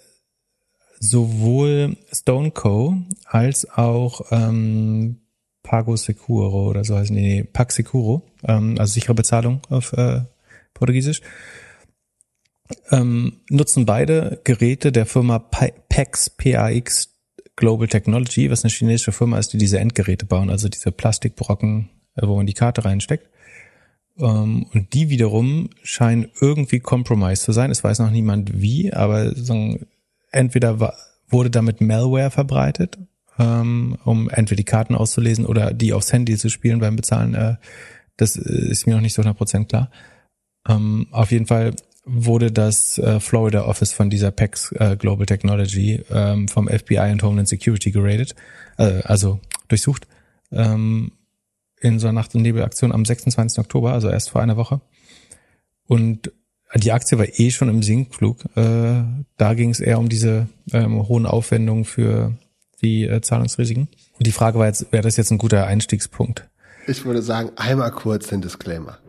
Speaker 2: sowohl Stone Co. als auch ähm, Pago Securo oder so heißen die, nee, Pac Securo, ähm, also sichere Bezahlung auf äh, Portugiesisch, ähm, nutzen beide Geräte der Firma PAX, PAX Global Technology, was eine chinesische Firma ist, die diese Endgeräte bauen, also diese Plastikbrocken, äh, wo man die Karte reinsteckt. Ähm, und die wiederum scheinen irgendwie compromised zu sein. Es weiß noch niemand wie, aber so, entweder wurde damit Malware verbreitet, ähm, um entweder die Karten auszulesen oder die aufs Handy zu spielen beim Bezahlen. Äh, das ist mir noch nicht so 100% klar. Ähm, auf jeden Fall wurde das äh, Florida Office von dieser PEX äh, Global Technology ähm, vom FBI und Homeland Security geradet, äh, also durchsucht, ähm, in so einer Nacht- und Nebelaktion am 26. Oktober, also erst vor einer Woche. Und die Aktie war eh schon im Sinkflug. Äh, da ging es eher um diese ähm, hohen Aufwendungen für die äh, Zahlungsrisiken. Und die Frage war jetzt, wäre das jetzt ein guter Einstiegspunkt?
Speaker 1: Ich würde sagen, einmal kurz den Disclaimer.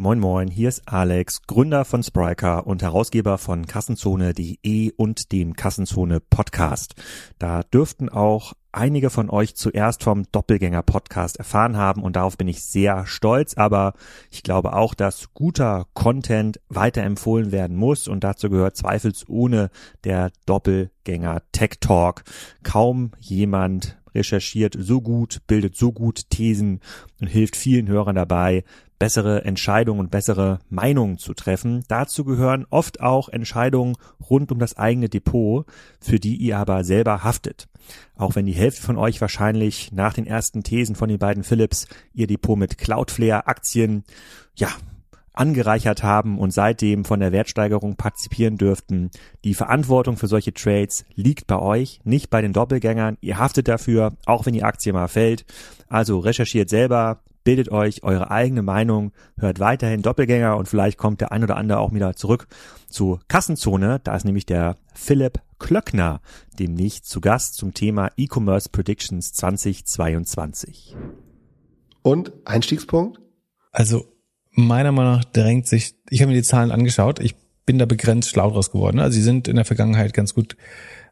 Speaker 3: Moin Moin, hier ist Alex, Gründer von Spryker und Herausgeber von Kassenzone.de und dem Kassenzone Podcast. Da dürften auch einige von euch zuerst vom Doppelgänger Podcast erfahren haben und darauf bin ich sehr stolz, aber ich glaube auch, dass guter Content weiterempfohlen werden muss und dazu gehört zweifelsohne der Doppelgänger Tech Talk. Kaum jemand recherchiert so gut, bildet so gut Thesen und hilft vielen Hörern dabei, bessere Entscheidungen und bessere Meinungen zu treffen. Dazu gehören oft auch Entscheidungen rund um das eigene Depot, für die ihr aber selber haftet. Auch wenn die Hälfte von euch wahrscheinlich nach den ersten Thesen von den beiden Philips ihr Depot mit Cloudflare Aktien, ja, angereichert haben und seitdem von der Wertsteigerung partizipieren dürften. Die Verantwortung für solche Trades liegt bei euch, nicht bei den Doppelgängern. Ihr haftet dafür, auch wenn die Aktie mal fällt. Also recherchiert selber, bildet euch eure eigene Meinung, hört weiterhin Doppelgänger und vielleicht kommt der ein oder andere auch wieder zurück zu Kassenzone. Da ist nämlich der Philipp Klöckner demnächst zu Gast zum Thema E-Commerce Predictions 2022.
Speaker 1: Und Einstiegspunkt?
Speaker 2: Also meiner Meinung nach drängt sich, ich habe mir die Zahlen angeschaut, ich bin da begrenzt schlau draus geworden. Also sie sind in der Vergangenheit ganz gut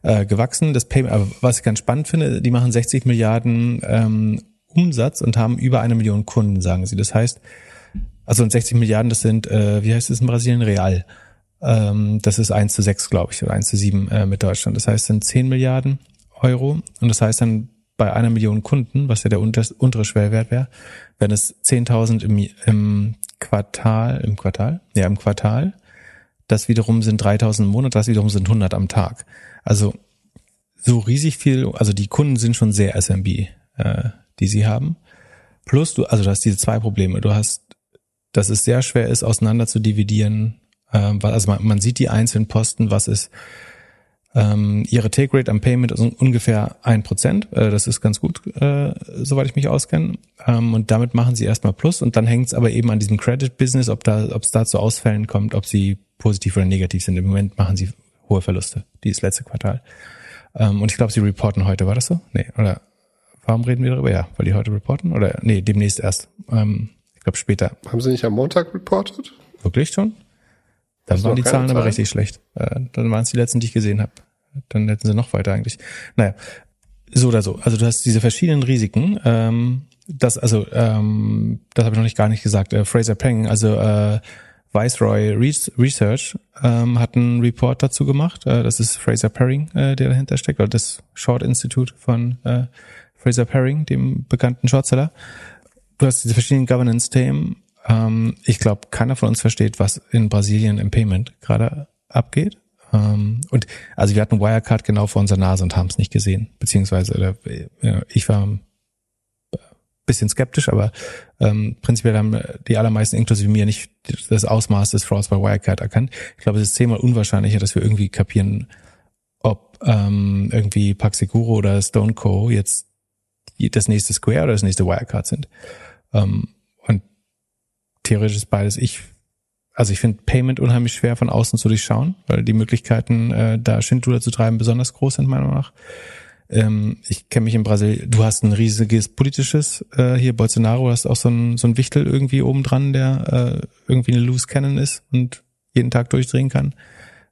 Speaker 2: äh, gewachsen. Das Payment, was ich ganz spannend finde, die machen 60 Milliarden ähm, Umsatz und haben über eine Million Kunden, sagen sie. Das heißt, also 60 Milliarden, das sind, äh, wie heißt es in Brasilien, real. Ähm, das ist eins zu sechs, glaube ich, oder eins zu sieben äh, mit Deutschland. Das heißt, sind 10 Milliarden Euro. Und das heißt dann bei einer Million Kunden, was ja der unter, untere Schwellwert wäre, wenn es 10.000 im, im Quartal, im Quartal, ja, im Quartal. Das wiederum sind 3.000 im Monat, das wiederum sind 100 am Tag. Also so riesig viel, also die Kunden sind schon sehr SMB. Äh, die sie haben. Plus du, also du hast diese zwei Probleme. Du hast, dass es sehr schwer ist, auseinander zu dividieren. Ähm, also man, man sieht die einzelnen Posten, was ist ähm, ihre Take Rate am Payment ist ungefähr ein Prozent. Äh, das ist ganz gut, äh, soweit ich mich auskenne. Ähm, und damit machen sie erstmal Plus und dann hängt es aber eben an diesem Credit Business, ob da, ob es da zu Ausfällen kommt, ob sie positiv oder negativ sind. Im Moment machen sie hohe Verluste, dieses letzte Quartal. Ähm, und ich glaube, sie reporten heute, war das so? Nee, oder Warum reden wir darüber? Ja, weil die heute reporten? Oder nee, demnächst erst. Ähm, ich glaube später.
Speaker 1: Haben sie nicht am Montag reportet?
Speaker 2: Wirklich schon? Dann waren die Zahlen aber richtig schlecht. Äh, dann waren es die letzten, die ich gesehen habe. Dann hätten sie noch weiter eigentlich. Naja, so oder so. Also du hast diese verschiedenen Risiken. Ähm, das, also, ähm, das habe ich noch nicht gar nicht gesagt. Äh, Fraser Peng, also äh, Viceroy Research ähm, hat einen Report dazu gemacht. Äh, das ist Fraser Paring, äh, der dahinter steckt, oder das Short Institute von äh, Fraser Paring, dem bekannten Shortseller. Du hast diese verschiedenen Governance-Themen. Ähm, ich glaube, keiner von uns versteht, was in Brasilien im Payment gerade abgeht. Ähm, und also wir hatten Wirecard genau vor unserer Nase und haben es nicht gesehen. Beziehungsweise äh, ich war ein bisschen skeptisch, aber ähm, prinzipiell haben die allermeisten, inklusive mir, nicht das Ausmaß des Frauds bei Wirecard erkannt. Ich glaube, es ist zehnmal unwahrscheinlicher, dass wir irgendwie kapieren, ob ähm, irgendwie Paxicuro oder Stone Co. jetzt das nächste Square oder das nächste Wirecard sind. Ähm, und theoretisch ist beides ich. Also ich finde Payment unheimlich schwer von außen zu durchschauen, weil die Möglichkeiten, äh, da Schindluder zu treiben, besonders groß sind, meiner Meinung nach. Ähm, ich kenne mich in Brasilien, du hast ein riesiges politisches, äh, hier Bolsonaro, hast auch so ein, so ein Wichtel irgendwie oben dran, der äh, irgendwie eine Loose Cannon ist und jeden Tag durchdrehen kann.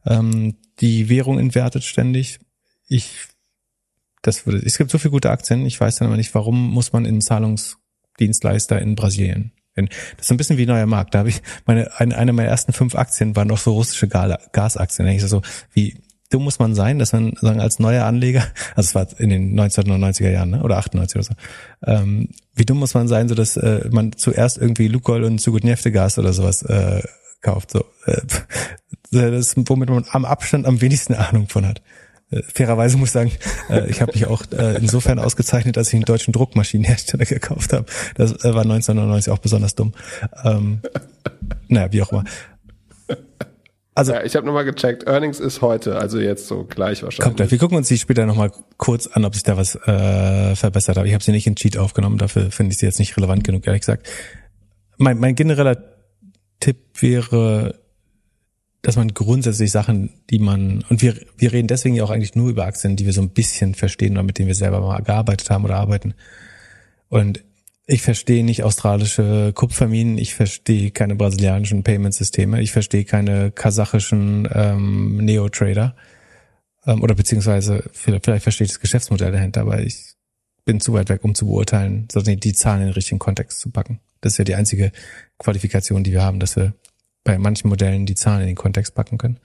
Speaker 2: Ähm, die Währung entwertet ständig ich, das würde, es gibt so viele gute Aktien, ich weiß dann aber nicht, warum muss man in Zahlungsdienstleister in Brasilien? Das ist ein bisschen wie neuer Markt. Da habe ich meine eine, eine meiner ersten fünf Aktien waren noch so russische Gasaktien. Ich so wie dumm muss man sein, dass man sagen als neuer Anleger, also es war in den 1990er Jahren ne? oder 98 oder so, ähm, wie dumm muss man sein, so dass äh, man zuerst irgendwie Lukoil und Sugutneftegas oder sowas äh, kauft. So, äh, das ist, womit man am Abstand am wenigsten Ahnung von hat. Äh, fairerweise muss ich sagen, äh, ich habe mich auch äh, insofern ausgezeichnet, dass ich einen deutschen Druckmaschinenhersteller gekauft habe. Das war 1999 auch besonders dumm. Ähm, naja, wie auch immer.
Speaker 1: Also ja, ich habe nochmal gecheckt, Earnings ist heute, also jetzt so gleich wahrscheinlich.
Speaker 2: Kommt, wir gucken uns die später nochmal kurz an, ob sich da was äh, verbessert hat. Ich habe sie nicht in Cheat aufgenommen, dafür finde ich sie jetzt nicht relevant genug, ehrlich gesagt. Mein, mein genereller Tipp wäre, dass man grundsätzlich Sachen, die man, und wir, wir reden deswegen ja auch eigentlich nur über Aktien, die wir so ein bisschen verstehen oder mit denen wir selber mal gearbeitet haben oder arbeiten. Und ich verstehe nicht australische Kupferminen, ich verstehe keine brasilianischen Payment-Systeme, ich verstehe keine kasachischen ähm, Neo-Trader ähm, oder beziehungsweise vielleicht, verstehe ich das Geschäftsmodell dahinter, aber ich bin zu weit weg, um zu beurteilen, sondern die Zahlen in den richtigen Kontext zu packen. Das ist ja die einzige Qualifikation, die wir haben, dass wir bei manchen Modellen die Zahlen in den Kontext packen können.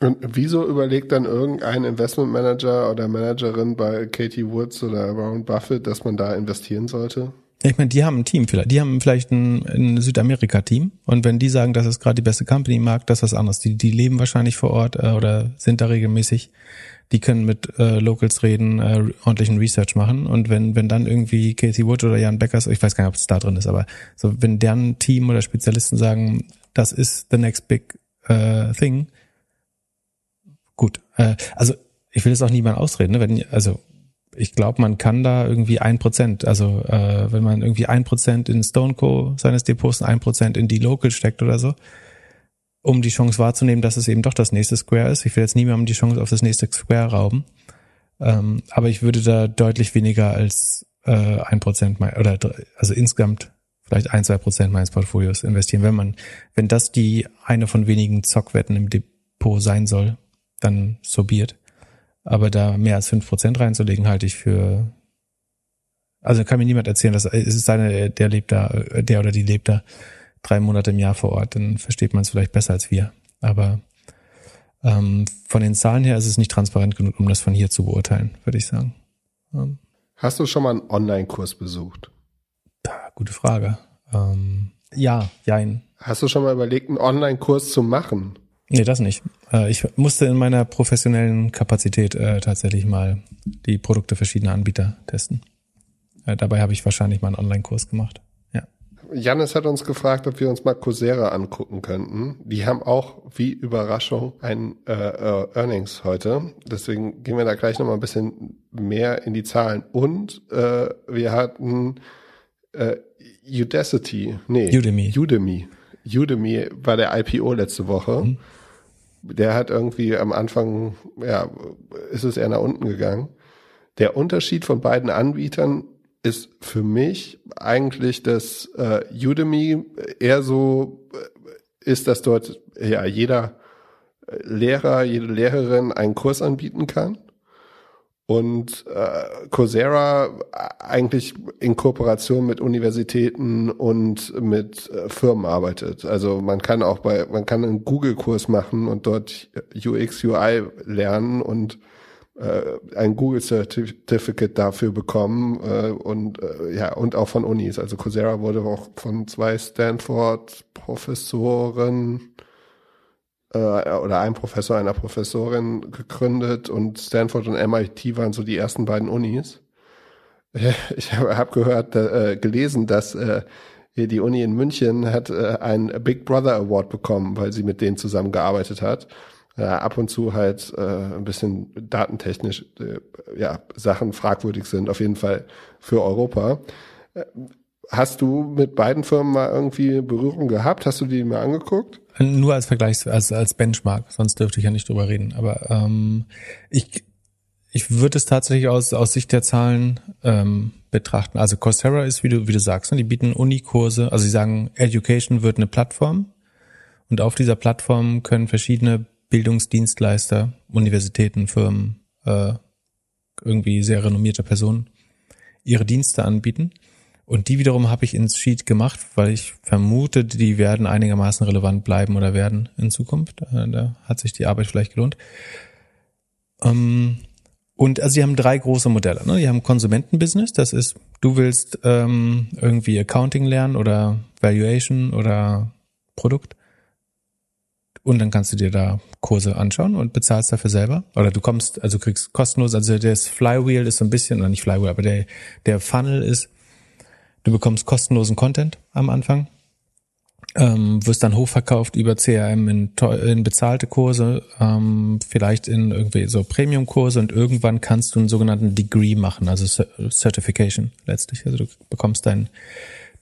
Speaker 1: Und wieso überlegt dann irgendein Investmentmanager oder Managerin bei Katie Woods oder Warren Buffett, dass man da investieren sollte?
Speaker 2: Ich meine, die haben ein Team vielleicht. Die haben vielleicht ein, ein Südamerika-Team. Und wenn die sagen, das ist gerade die beste Company im Markt, das ist was anderes. Die, die leben wahrscheinlich vor Ort äh, oder sind da regelmäßig. Die können mit äh, Locals reden, äh, ordentlichen Research machen. Und wenn, wenn dann irgendwie Casey Wood oder Jan Beckers, ich weiß gar nicht, ob es da drin ist, aber so, wenn deren Team oder Spezialisten sagen, das ist the next big uh, thing, gut. Äh, also ich will es auch niemand ausreden, ne? wenn, also ich glaube, man kann da irgendwie ein Prozent, also äh, wenn man irgendwie ein Prozent in Stoneco seines Depots und ein Prozent in die Local steckt oder so, um die Chance wahrzunehmen, dass es eben doch das nächste Square ist. Ich will jetzt niemandem die Chance auf das nächste Square rauben, ähm, aber ich würde da deutlich weniger als äh, ein Prozent oder also insgesamt vielleicht ein zwei Prozent meines Portfolios investieren, wenn man, wenn das die eine von wenigen Zockwetten im Depot sein soll, dann so be it. Aber da mehr als fünf Prozent reinzulegen, halte ich für, also kann mir niemand erzählen, dass es ist seine, der lebt da, der oder die lebt da drei Monate im Jahr vor Ort, dann versteht man es vielleicht besser als wir. Aber ähm, von den Zahlen her ist es nicht transparent genug, um das von hier zu beurteilen, würde ich sagen.
Speaker 1: Ähm. Hast du schon mal einen Online-Kurs besucht?
Speaker 2: Da, gute Frage. Ähm, ja, jein.
Speaker 1: Hast du schon mal überlegt, einen Online-Kurs zu machen?
Speaker 2: Nee, das nicht. Äh, ich musste in meiner professionellen Kapazität äh, tatsächlich mal die Produkte verschiedener Anbieter testen. Äh, dabei habe ich wahrscheinlich mal einen Online-Kurs gemacht. Ja.
Speaker 1: Janis hat uns gefragt, ob wir uns mal Coursera angucken könnten. Die haben auch, wie Überraschung, ein äh, äh, Earnings heute. Deswegen gehen wir da gleich nochmal ein bisschen mehr in die Zahlen. Und äh, wir hatten äh, Udacity, nee,
Speaker 2: Udemy.
Speaker 1: Udemy. Udemy war der IPO letzte Woche. Mhm der hat irgendwie am Anfang, ja, ist es eher nach unten gegangen. Der Unterschied von beiden Anbietern ist für mich eigentlich, dass äh, Udemy eher so äh, ist, dass dort ja jeder Lehrer, jede Lehrerin einen Kurs anbieten kann und äh, Coursera eigentlich in Kooperation mit Universitäten und mit äh, Firmen arbeitet. Also man kann auch bei, man kann einen Google-Kurs machen und dort UX, UI lernen und äh, ein Google Certificate dafür bekommen äh, und äh, ja und auch von Unis. Also Coursera wurde auch von zwei Stanford Professoren äh, oder ein Professor einer Professorin gegründet und Stanford und MIT waren so die ersten beiden Unis. Ich habe hab gehört, äh, gelesen, dass äh, die Uni in München hat äh, einen Big Brother Award bekommen, weil sie mit denen zusammengearbeitet hat. Äh, ab und zu halt äh, ein bisschen datentechnisch äh, ja Sachen fragwürdig sind, auf jeden Fall für Europa. Äh, hast du mit beiden Firmen mal irgendwie Berührung gehabt? Hast du die mal angeguckt?
Speaker 2: Nur als Vergleich, als, als Benchmark, sonst dürfte ich ja nicht drüber reden. Aber ähm, ich, ich würde es tatsächlich aus, aus Sicht der Zahlen ähm, betrachten. Also Coursera ist, wie du, wie du sagst, ne, die bieten Unikurse, also sie sagen, Education wird eine Plattform und auf dieser Plattform können verschiedene Bildungsdienstleister, Universitäten, Firmen, äh, irgendwie sehr renommierte Personen ihre Dienste anbieten. Und die wiederum habe ich ins Sheet gemacht, weil ich vermute, die werden einigermaßen relevant bleiben oder werden in Zukunft. Äh, da hat sich die Arbeit vielleicht gelohnt. Ähm, und also sie haben drei große Modelle. Ne? Die haben Konsumentenbusiness, das ist, du willst ähm, irgendwie Accounting lernen oder Valuation oder Produkt. Und dann kannst du dir da Kurse anschauen und bezahlst dafür selber. Oder du kommst, also kriegst kostenlos, also das Flywheel ist so ein bisschen, oder nicht Flywheel, aber der, der Funnel ist, du bekommst kostenlosen Content am Anfang ähm, wirst dann hochverkauft über CRM in, in bezahlte Kurse, ähm, vielleicht in irgendwie so Premium-Kurse und irgendwann kannst du einen sogenannten Degree machen, also Certification letztlich. Also du bekommst dein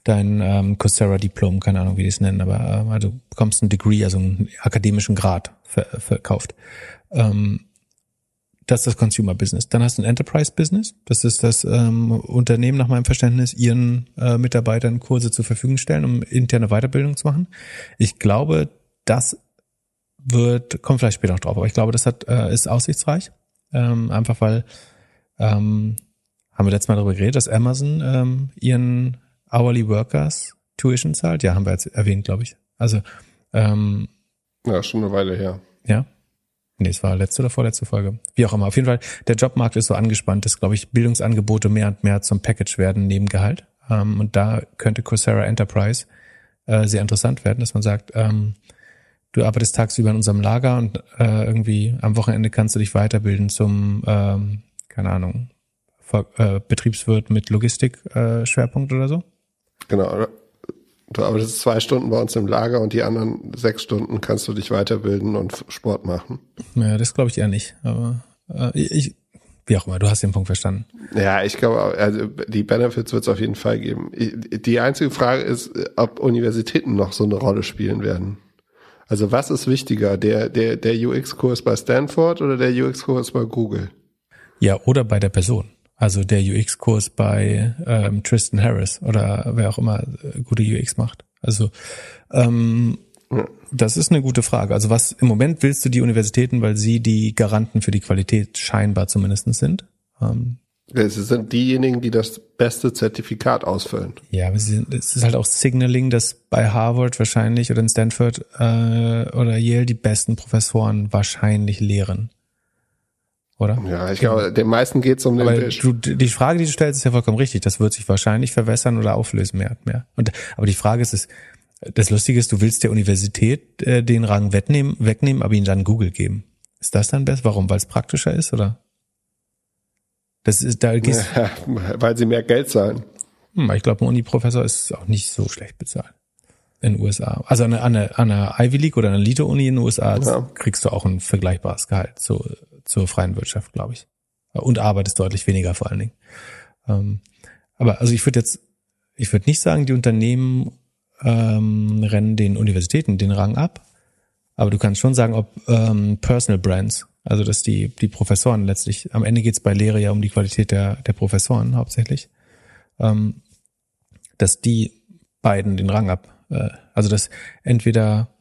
Speaker 2: dein ähm, Coursera-Diplom, keine Ahnung, wie die es nennen, aber äh, du bekommst ein Degree, also einen akademischen Grad ver verkauft. Ähm, das ist das Consumer Business. Dann hast du ein Enterprise Business. Das ist das ähm, Unternehmen nach meinem Verständnis ihren äh, Mitarbeitern Kurse zur Verfügung stellen, um interne Weiterbildung zu machen. Ich glaube, das wird, kommt vielleicht später noch drauf, aber ich glaube, das hat, äh, ist aussichtsreich. Ähm, einfach weil, ähm, haben wir letztes Mal darüber geredet, dass Amazon ähm, ihren Hourly Workers Tuition zahlt. Ja, haben wir jetzt erwähnt, glaube ich. Also ähm,
Speaker 1: ja, schon eine Weile her.
Speaker 2: Ja. Nee, es war letzte oder vorletzte Folge. Wie auch immer. Auf jeden Fall, der Jobmarkt ist so angespannt, dass, glaube ich, Bildungsangebote mehr und mehr zum Package werden neben Gehalt. Ähm, und da könnte Coursera Enterprise äh, sehr interessant werden, dass man sagt, ähm, du arbeitest tagsüber in unserem Lager und äh, irgendwie am Wochenende kannst du dich weiterbilden zum, ähm, keine Ahnung, äh, Betriebswirt mit Logistik-Schwerpunkt äh, oder so.
Speaker 1: Genau, Du arbeitest zwei Stunden bei uns im Lager und die anderen sechs Stunden kannst du dich weiterbilden und Sport machen.
Speaker 2: Ja, das glaube ich eher nicht. Aber äh, ich, wie auch immer, du hast den Punkt verstanden.
Speaker 1: Ja, ich glaube, also die Benefits wird es auf jeden Fall geben. Die einzige Frage ist, ob Universitäten noch so eine Rolle spielen werden. Also was ist wichtiger, der, der, der UX-Kurs bei Stanford oder der UX-Kurs bei Google?
Speaker 2: Ja, oder bei der Person. Also der UX-Kurs bei ähm, Tristan Harris oder wer auch immer äh, gute UX macht. Also ähm, das ist eine gute Frage. Also was im Moment willst du die Universitäten, weil sie die Garanten für die Qualität scheinbar zumindest sind? Ähm,
Speaker 1: es sind diejenigen, die das beste Zertifikat ausfüllen.
Speaker 2: Ja, aber es ist halt auch Signaling, dass bei Harvard wahrscheinlich oder in Stanford äh, oder Yale die besten Professoren wahrscheinlich lehren oder?
Speaker 1: Ja, ich glaube, den meisten geht es um den
Speaker 2: aber Tisch. Du, die Frage, die du stellst, ist ja vollkommen richtig. Das wird sich wahrscheinlich verwässern oder auflösen mehr und mehr. Und, aber die Frage ist, ist das Lustige ist, du willst der Universität äh, den Rang wegnehmen, wegnehmen, aber ihn dann Google geben. Ist das dann besser? Warum? Weil es praktischer ist, oder? Das ist, da gehst,
Speaker 1: ja, weil sie mehr Geld zahlen.
Speaker 2: Hm, ich glaube, ein Uni-Professor ist auch nicht so schlecht bezahlt in den USA. Also an einer, an einer Ivy League oder einer Elite-Uni in den USA ja. kriegst du auch ein vergleichbares Gehalt. So zur freien Wirtschaft, glaube ich. Und Arbeit ist deutlich weniger vor allen Dingen. Ähm, aber also ich würde jetzt, ich würde nicht sagen, die Unternehmen ähm, rennen den Universitäten den Rang ab, aber du kannst schon sagen, ob ähm, Personal Brands, also dass die die Professoren letztlich, am Ende geht es bei Lehre ja um die Qualität der der Professoren hauptsächlich, ähm, dass die beiden den Rang ab, äh, also dass entweder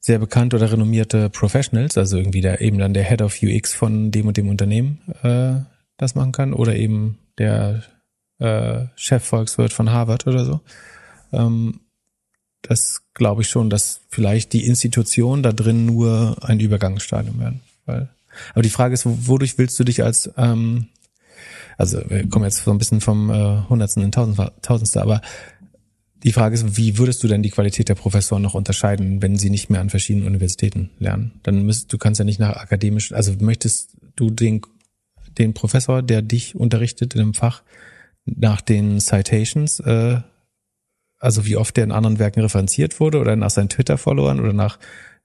Speaker 2: sehr bekannte oder renommierte Professionals, also irgendwie der eben dann der Head of UX von dem und dem Unternehmen äh, das machen kann oder eben der äh, Chefvolkswirt von Harvard oder so. Ähm, das glaube ich schon, dass vielleicht die Institutionen da drin nur ein Übergangsstadium werden. Weil, aber die Frage ist, wodurch willst du dich als ähm, also wir kommen jetzt so ein bisschen vom äh, Hundertsten in Tausendste, aber die Frage ist, wie würdest du denn die Qualität der Professoren noch unterscheiden, wenn sie nicht mehr an verschiedenen Universitäten lernen? Dann müsst, du kannst ja nicht nach akademisch, also möchtest du den, den Professor, der dich unterrichtet in einem Fach, nach den Citations, äh, also wie oft der in anderen Werken referenziert wurde oder nach seinen Twitter-Followern oder nach,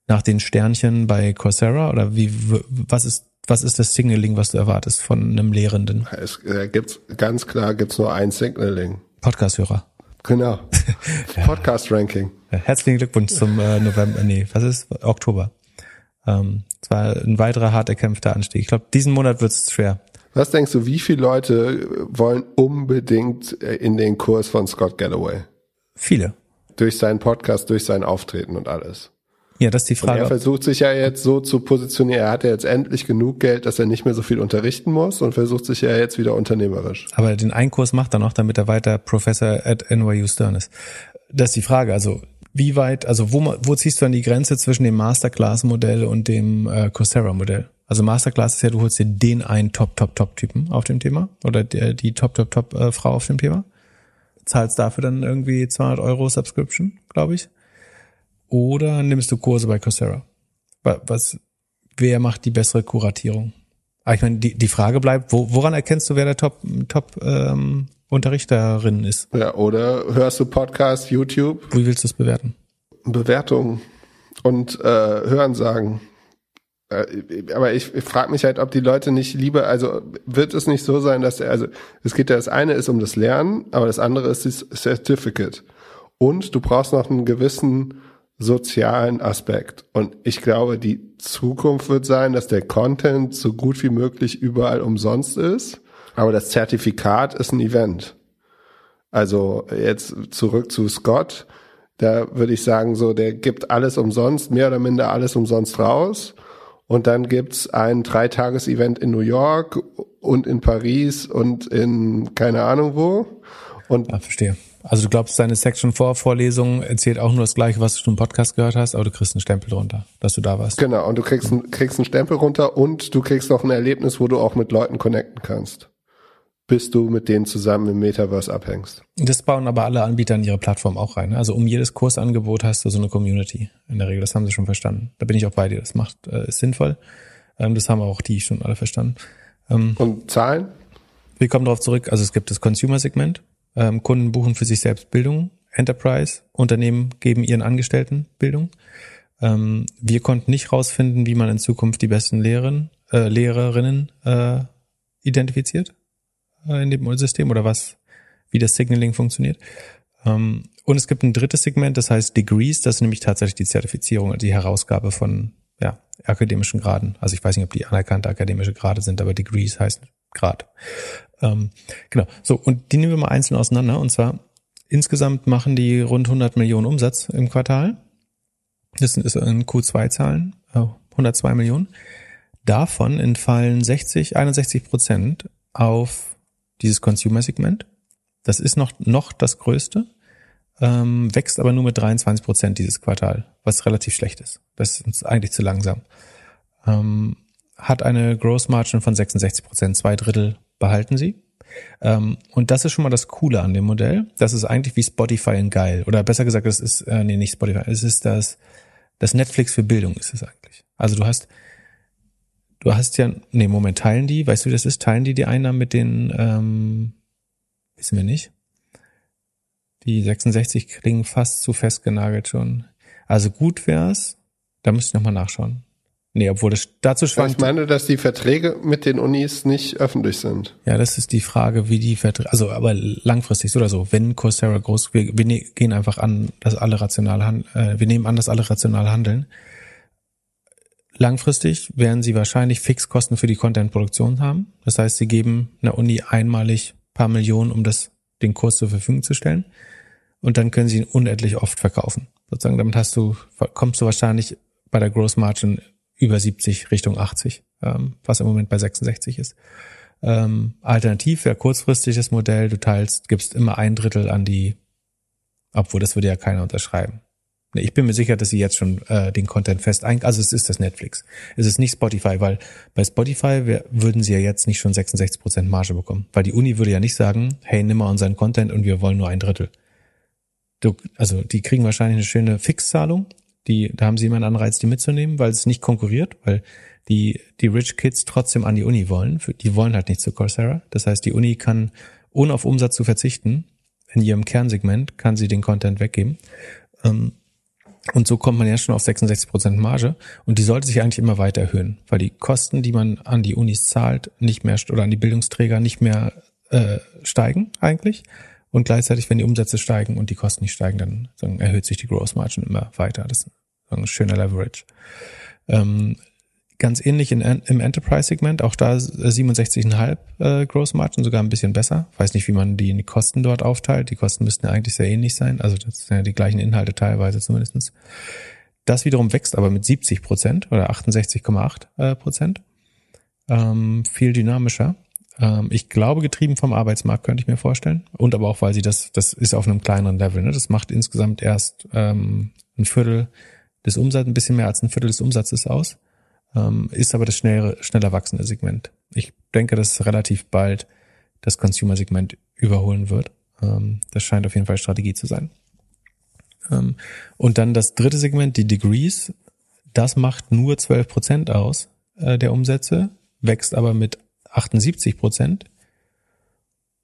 Speaker 2: nach den Sternchen bei Coursera oder wie, was ist, was ist das Signaling, was du erwartest von einem Lehrenden?
Speaker 1: Es äh, gibt's, ganz klar gibt's nur ein Signaling.
Speaker 2: Podcast-Hörer.
Speaker 1: Genau. Podcast-Ranking.
Speaker 2: Herzlichen Glückwunsch zum äh, November, nee, was ist? Oktober. Ähm, es war ein weiterer hart erkämpfter Anstieg. Ich glaube, diesen Monat wird es schwer.
Speaker 1: Was denkst du, wie viele Leute wollen unbedingt äh, in den Kurs von Scott Galloway?
Speaker 2: Viele.
Speaker 1: Durch seinen Podcast, durch sein Auftreten und alles.
Speaker 2: Ja, das ist die Frage.
Speaker 1: Und er versucht sich ja jetzt so zu positionieren. Er hat ja jetzt endlich genug Geld, dass er nicht mehr so viel unterrichten muss und versucht sich ja jetzt wieder unternehmerisch.
Speaker 2: Aber den Einkurs macht er noch, damit er weiter Professor at NYU Stern ist. Das ist die Frage. Also wie weit, also wo, wo ziehst du dann die Grenze zwischen dem Masterclass-Modell und dem äh, Coursera-Modell? Also Masterclass ist ja, du holst dir den einen Top-Top-Top-Typen auf dem Thema oder der, die Top-Top-Top-Frau auf dem Thema. Zahlst dafür dann irgendwie 200 Euro Subscription, glaube ich. Oder nimmst du Kurse bei Coursera? Was, wer macht die bessere Kuratierung? Aber ah, ich meine, die, die Frage bleibt, wo, woran erkennst du, wer der Top, Top ähm, Unterrichterin ist?
Speaker 1: Ja, oder hörst du Podcast, YouTube?
Speaker 2: Wie willst du es bewerten?
Speaker 1: Bewertung und äh, Hören sagen. Äh, aber ich, ich frage mich halt, ob die Leute nicht lieber, also wird es nicht so sein, dass er, also es geht ja, das eine ist um das Lernen, aber das andere ist das Certificate. Und du brauchst noch einen gewissen sozialen Aspekt. Und ich glaube, die Zukunft wird sein, dass der Content so gut wie möglich überall umsonst ist. Aber das Zertifikat ist ein Event. Also jetzt zurück zu Scott. Da würde ich sagen, so, der gibt alles umsonst, mehr oder minder alles umsonst raus. Und dann gibt's ein Dreitages-Event in New York und in Paris und in keine Ahnung wo.
Speaker 2: Und ja, verstehe. Also du glaubst, deine Section 4 Vorlesung erzählt auch nur das Gleiche, was du im Podcast gehört hast, aber du kriegst einen Stempel drunter, dass du da warst.
Speaker 1: Genau, und du kriegst, einen, kriegst einen Stempel runter und du kriegst noch ein Erlebnis, wo du auch mit Leuten connecten kannst, bis du mit denen zusammen im Metaverse abhängst.
Speaker 2: Das bauen aber alle Anbieter in ihre Plattform auch rein. Ne? Also um jedes Kursangebot hast du so eine Community. In der Regel, das haben sie schon verstanden. Da bin ich auch bei dir. Das macht, äh, ist sinnvoll. Ähm, das haben auch die schon alle verstanden.
Speaker 1: Ähm, und Zahlen?
Speaker 2: Wir kommen darauf zurück. Also es gibt das Consumer-Segment ähm, Kunden buchen für sich selbst Bildung. Enterprise, Unternehmen geben ihren Angestellten Bildung. Ähm, wir konnten nicht rausfinden, wie man in Zukunft die besten Lehrerinnen, äh, Lehrerinnen äh, identifiziert äh, in dem System oder was, wie das Signaling funktioniert. Ähm, und es gibt ein drittes Segment, das heißt Degrees, das ist nämlich tatsächlich die Zertifizierung, die Herausgabe von ja, akademischen Graden. Also ich weiß nicht, ob die anerkannte akademische Grade sind, aber Degrees heißt Grad. Ähm, genau. So, und die nehmen wir mal einzeln auseinander. Und zwar, insgesamt machen die rund 100 Millionen Umsatz im Quartal. Das sind in Q2-Zahlen, 102 äh, Millionen. Davon entfallen 60, 61 Prozent auf dieses Consumer-Segment. Das ist noch, noch das größte, ähm, wächst aber nur mit 23 Prozent dieses Quartal, was relativ schlecht ist. Das ist eigentlich zu langsam. Ähm, hat eine Gross Margin von 66 Prozent, zwei Drittel behalten sie. Ähm, und das ist schon mal das Coole an dem Modell. Das ist eigentlich wie Spotify in geil. Oder besser gesagt, das ist, äh, nee, nicht Spotify, es ist das, das Netflix für Bildung ist es eigentlich. Also du hast, du hast ja, nee, Moment, teilen die, weißt du, wie das ist? Teilen die die Einnahmen mit den, ähm, wissen wir nicht. Die 66 klingen fast zu festgenagelt schon. Also gut wär's, da müsste ich nochmal nachschauen. Nee, obwohl das dazu schwankt.
Speaker 1: Ich meine, dass die Verträge mit den Unis nicht öffentlich sind.
Speaker 2: Ja, das ist die Frage, wie die Verträge, also aber langfristig so oder so, wenn Coursera groß, wir, wir ne, gehen einfach an, dass alle rational handeln, äh, wir nehmen an, dass alle rational handeln. Langfristig werden sie wahrscheinlich Fixkosten für die Contentproduktion haben. Das heißt, sie geben einer Uni einmalig paar Millionen, um das, den Kurs zur Verfügung zu stellen. Und dann können sie ihn unendlich oft verkaufen. Sozusagen, damit hast du, kommst du wahrscheinlich bei der Gross Margin über 70 Richtung 80, ähm, was im Moment bei 66 ist. Ähm, alternativ wäre kurzfristiges Modell, du teilst, gibst immer ein Drittel an die, obwohl das würde ja keiner unterschreiben. Ich bin mir sicher, dass sie jetzt schon äh, den Content fest ein, also es ist das Netflix. Es ist nicht Spotify, weil bei Spotify wär, würden sie ja jetzt nicht schon 66 Prozent Marge bekommen, weil die Uni würde ja nicht sagen, hey, nimm mal unseren Content und wir wollen nur ein Drittel. Du, also die kriegen wahrscheinlich eine schöne Fixzahlung die, da haben sie immer einen Anreiz, die mitzunehmen, weil es nicht konkurriert, weil die, die Rich Kids trotzdem an die Uni wollen. Die wollen halt nicht zu Coursera. Das heißt, die Uni kann, ohne auf Umsatz zu verzichten, in ihrem Kernsegment kann sie den Content weggeben. Ähm, und so kommt man ja schon auf 66 Prozent Marge. Und die sollte sich eigentlich immer weiter erhöhen, weil die Kosten, die man an die Unis zahlt, nicht mehr, oder an die Bildungsträger nicht mehr äh, steigen eigentlich. Und gleichzeitig, wenn die Umsätze steigen und die Kosten nicht steigen, dann, dann erhöht sich die Gross Margin immer weiter. Das ist ein schöner Leverage. Ähm, ganz ähnlich in, im Enterprise-Segment, auch da 67,5 äh, Gross Margin, sogar ein bisschen besser. Weiß nicht, wie man die, die Kosten dort aufteilt. Die Kosten müssten ja eigentlich sehr ähnlich sein. Also das sind ja die gleichen Inhalte teilweise zumindestens. Das wiederum wächst aber mit 70 Prozent oder 68,8 äh, Prozent. Ähm, viel dynamischer. Ähm, ich glaube, getrieben vom Arbeitsmarkt könnte ich mir vorstellen. Und aber auch, weil sie das, das ist auf einem kleineren Level. Ne? Das macht insgesamt erst ähm, ein Viertel des Umsatzes, ein bisschen mehr als ein Viertel des Umsatzes aus. Ähm, ist aber das schnell, schneller wachsende Segment. Ich denke, dass relativ bald das Consumer-Segment überholen wird. Ähm, das scheint auf jeden Fall Strategie zu sein. Ähm, und dann das dritte Segment, die Degrees, das macht nur 12 Prozent aus äh, der Umsätze, wächst aber mit 78 Prozent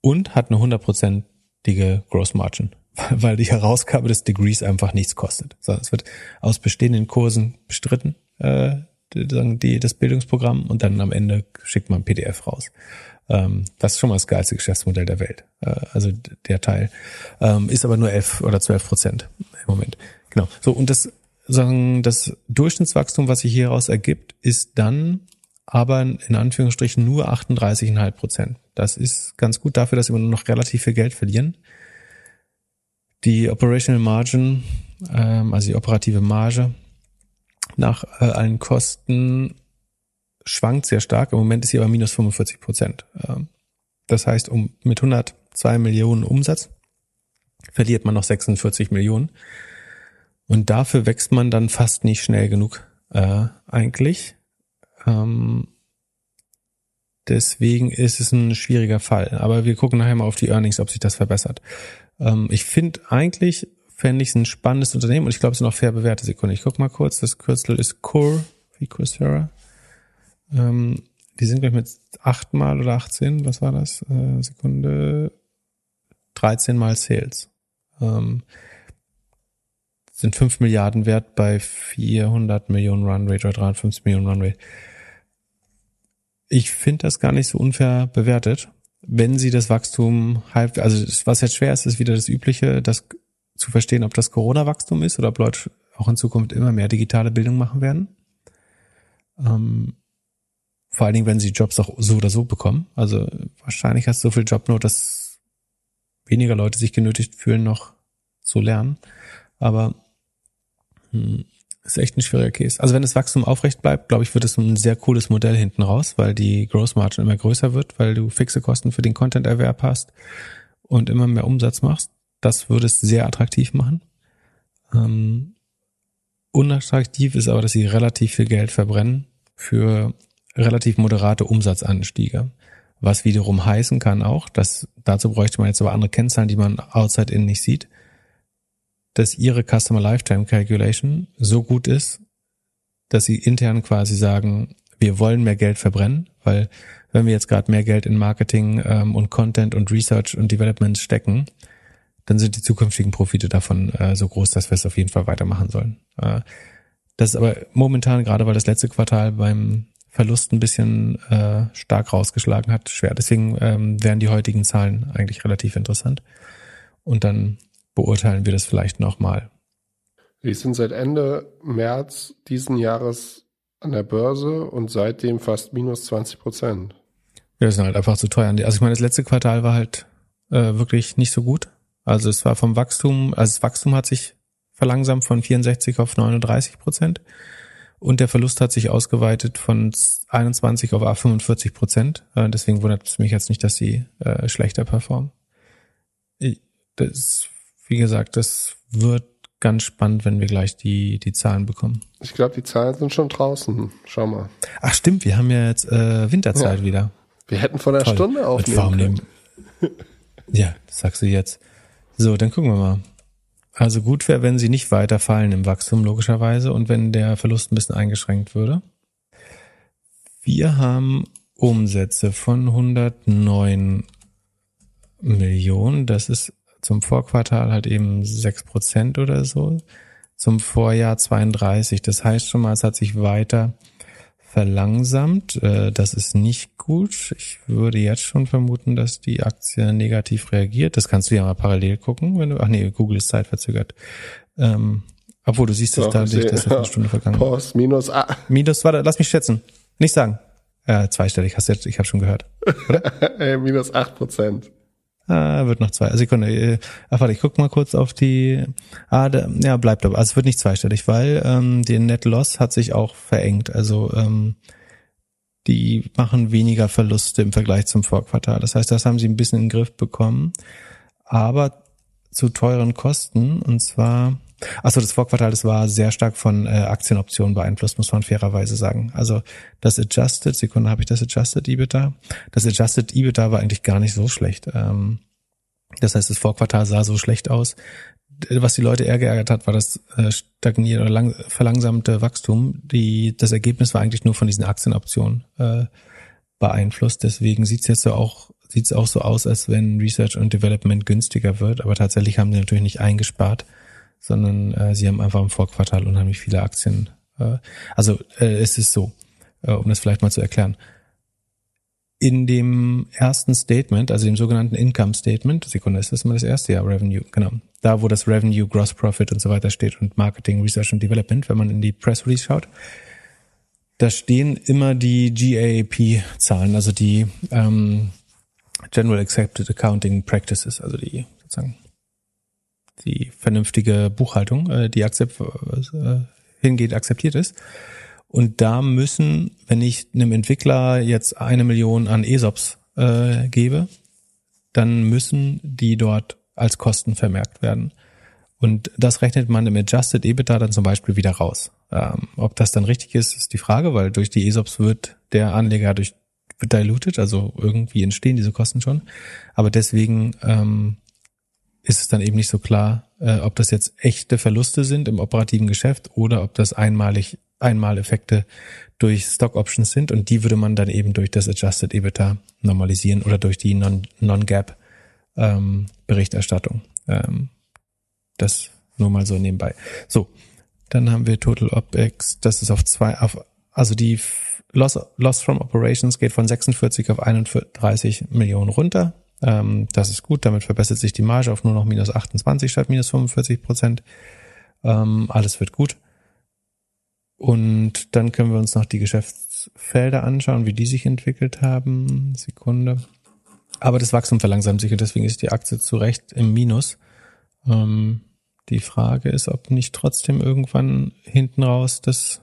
Speaker 2: und hat eine 100-prozentige Gross Margin, weil die Herausgabe des Degrees einfach nichts kostet. So, es wird aus bestehenden Kursen bestritten, äh, die, das Bildungsprogramm, und dann am Ende schickt man PDF raus. Ähm, das ist schon mal das geilste Geschäftsmodell der Welt. Äh, also der Teil ähm, ist aber nur 11 oder 12 Prozent im Moment. Genau. So, und das, sagen, das Durchschnittswachstum, was sich hieraus ergibt, ist dann aber in Anführungsstrichen nur 38,5 Prozent. Das ist ganz gut dafür, dass wir nur noch relativ viel Geld verlieren. Die Operational Margin, ähm, also die operative Marge nach äh, allen Kosten schwankt sehr stark. Im Moment ist sie aber minus 45 Prozent. Ähm, das heißt, um mit 102 Millionen Umsatz verliert man noch 46 Millionen. Und dafür wächst man dann fast nicht schnell genug äh, eigentlich. Ähm, deswegen ist es ein schwieriger Fall. Aber wir gucken nachher mal auf die Earnings, ob sich das verbessert. Ähm, ich finde eigentlich, fände ich es ein spannendes Unternehmen und ich glaube, es sind auch fair bewährte Sekunde. Ich guck mal kurz, das Kürzel ist Core, wie Coursera. Ähm, die sind gleich mit achtmal oder 18, was war das? Äh, Sekunde 13 mal Sales. Ähm, sind 5 Milliarden wert bei 400 Millionen Runrate oder 350 Millionen Runrate. Ich finde das gar nicht so unfair bewertet. Wenn sie das Wachstum halb, also was jetzt schwer ist, ist wieder das Übliche, das zu verstehen, ob das Corona-Wachstum ist oder ob Leute auch in Zukunft immer mehr digitale Bildung machen werden. Ähm, vor allen Dingen, wenn sie Jobs auch so oder so bekommen. Also wahrscheinlich hast du so viel Jobnot, dass weniger Leute sich genötigt fühlen, noch zu lernen. Aber hm, ist echt ein schwieriger Case. Also wenn das Wachstum aufrecht bleibt, glaube ich, wird es ein sehr cooles Modell hinten raus, weil die Gross Margin immer größer wird, weil du fixe Kosten für den Content-Erwerb hast und immer mehr Umsatz machst. Das würde es sehr attraktiv machen. Ähm, unattraktiv ist aber, dass sie relativ viel Geld verbrennen für relativ moderate Umsatzanstiege. Was wiederum heißen kann auch, dass dazu bräuchte man jetzt aber andere Kennzahlen, die man outside in nicht sieht, dass ihre Customer Lifetime Calculation so gut ist, dass sie intern quasi sagen, wir wollen mehr Geld verbrennen, weil wenn wir jetzt gerade mehr Geld in Marketing ähm, und Content und Research und Development stecken, dann sind die zukünftigen Profite davon äh, so groß, dass wir es auf jeden Fall weitermachen sollen. Äh, das ist aber momentan, gerade weil das letzte Quartal beim Verlust ein bisschen äh, stark rausgeschlagen hat, schwer. Deswegen ähm, wären die heutigen Zahlen eigentlich relativ interessant. Und dann beurteilen wir das vielleicht nochmal.
Speaker 1: Wir sind seit Ende März diesen Jahres an der Börse und seitdem fast minus 20 Prozent.
Speaker 2: Ja, das sind halt einfach zu teuer. Also ich meine, das letzte Quartal war halt äh, wirklich nicht so gut. Also es war vom Wachstum, also das Wachstum hat sich verlangsamt von 64 auf 39 Prozent. Und der Verlust hat sich ausgeweitet von 21 auf 45 Prozent. Äh, deswegen wundert es mich jetzt nicht, dass sie äh, schlechter performen. Das, wie gesagt, das wird ganz spannend, wenn wir gleich die, die Zahlen bekommen.
Speaker 1: Ich glaube, die Zahlen sind schon draußen. Schau mal.
Speaker 2: Ach stimmt, wir haben ja jetzt äh, Winterzeit ja. wieder.
Speaker 1: Wir hätten vor einer Toll. Stunde aufnehmen
Speaker 2: ja, das sagst du jetzt. So, dann gucken wir mal. Also gut wäre, wenn sie nicht weiter fallen im Wachstum, logischerweise, und wenn der Verlust ein bisschen eingeschränkt würde. Wir haben Umsätze von 109 Millionen. Das ist zum Vorquartal halt eben sechs Prozent oder so. Zum Vorjahr 32. Das heißt schon mal, es hat sich weiter verlangsamt. Äh, das ist nicht gut. Ich würde jetzt schon vermuten, dass die Aktie negativ reagiert. Das kannst du ja mal parallel gucken, wenn du, ach nee, Google ist zeitverzögert. Ähm, obwohl du siehst, dass da das ist eine Stunde vergangen.
Speaker 1: Post minus A.
Speaker 2: Minus, warte, lass mich schätzen. Nicht sagen. Äh, zweistellig, hast du jetzt, ich habe schon gehört.
Speaker 1: Ey, minus acht Prozent.
Speaker 2: Ah, wird noch zwei. Sekunde. Äh, ach, warte, ich guck mal kurz auf die. Ah, da, ja, bleibt aber. Also es wird nicht zweistellig, weil ähm, der Net Loss hat sich auch verengt. Also ähm, die machen weniger Verluste im Vergleich zum Vorquartal. Das heißt, das haben sie ein bisschen in den Griff bekommen, aber zu teuren Kosten. Und zwar, achso, das Vorquartal, das war sehr stark von äh, Aktienoptionen beeinflusst, muss man fairerweise sagen. Also das Adjusted, Sekunde, habe ich das Adjusted EBITDA? Das Adjusted EBITDA war eigentlich gar nicht so schlecht. Ähm, das heißt, das Vorquartal sah so schlecht aus, was die Leute eher geärgert hat, war das äh, stagnierte oder lang, verlangsamte Wachstum. Die, das Ergebnis war eigentlich nur von diesen Aktienoptionen äh, beeinflusst. Deswegen sieht es jetzt so auch sieht es auch so aus, als wenn Research und Development günstiger wird. Aber tatsächlich haben sie natürlich nicht eingespart, sondern äh, sie haben einfach im Vorquartal unheimlich viele Aktien. Äh, also äh, es ist so, äh, um das vielleicht mal zu erklären in dem ersten Statement, also dem sogenannten Income Statement, Sekunde, ist das mal das erste Jahr Revenue, genau. Da, wo das Revenue, Gross Profit und so weiter steht und Marketing, Research und Development, wenn man in die Press Release schaut, da stehen immer die GAAP-Zahlen, also die ähm, General Accepted Accounting Practices, also die sozusagen die vernünftige Buchhaltung, äh, die akzept, äh, hingeht akzeptiert ist. Und da müssen, wenn ich einem Entwickler jetzt eine Million an ESOPs äh, gebe, dann müssen die dort als Kosten vermerkt werden. Und das rechnet man im Adjusted EBITDA dann zum Beispiel wieder raus. Ähm, ob das dann richtig ist, ist die Frage, weil durch die ESOPs wird der Anleger durch diluted, also irgendwie entstehen diese Kosten schon. Aber deswegen ähm, ist es dann eben nicht so klar, äh, ob das jetzt echte Verluste sind im operativen Geschäft oder ob das einmalig Einmaleffekte durch Stock Options sind und die würde man dann eben durch das Adjusted EBITDA normalisieren oder durch die Non-Gap ähm, Berichterstattung. Ähm, das nur mal so nebenbei. So, dann haben wir Total OPEX, das ist auf zwei, auf, also die Loss, Loss from Operations geht von 46 auf 31 Millionen runter. Ähm, das ist gut, damit verbessert sich die Marge auf nur noch minus 28 statt minus 45 Prozent. Ähm, alles wird gut. Und dann können wir uns noch die Geschäftsfelder anschauen, wie die sich entwickelt haben. Sekunde. Aber das Wachstum verlangsamt sich und deswegen ist die Aktie zu Recht im Minus. Ähm, die Frage ist, ob nicht trotzdem irgendwann hinten raus das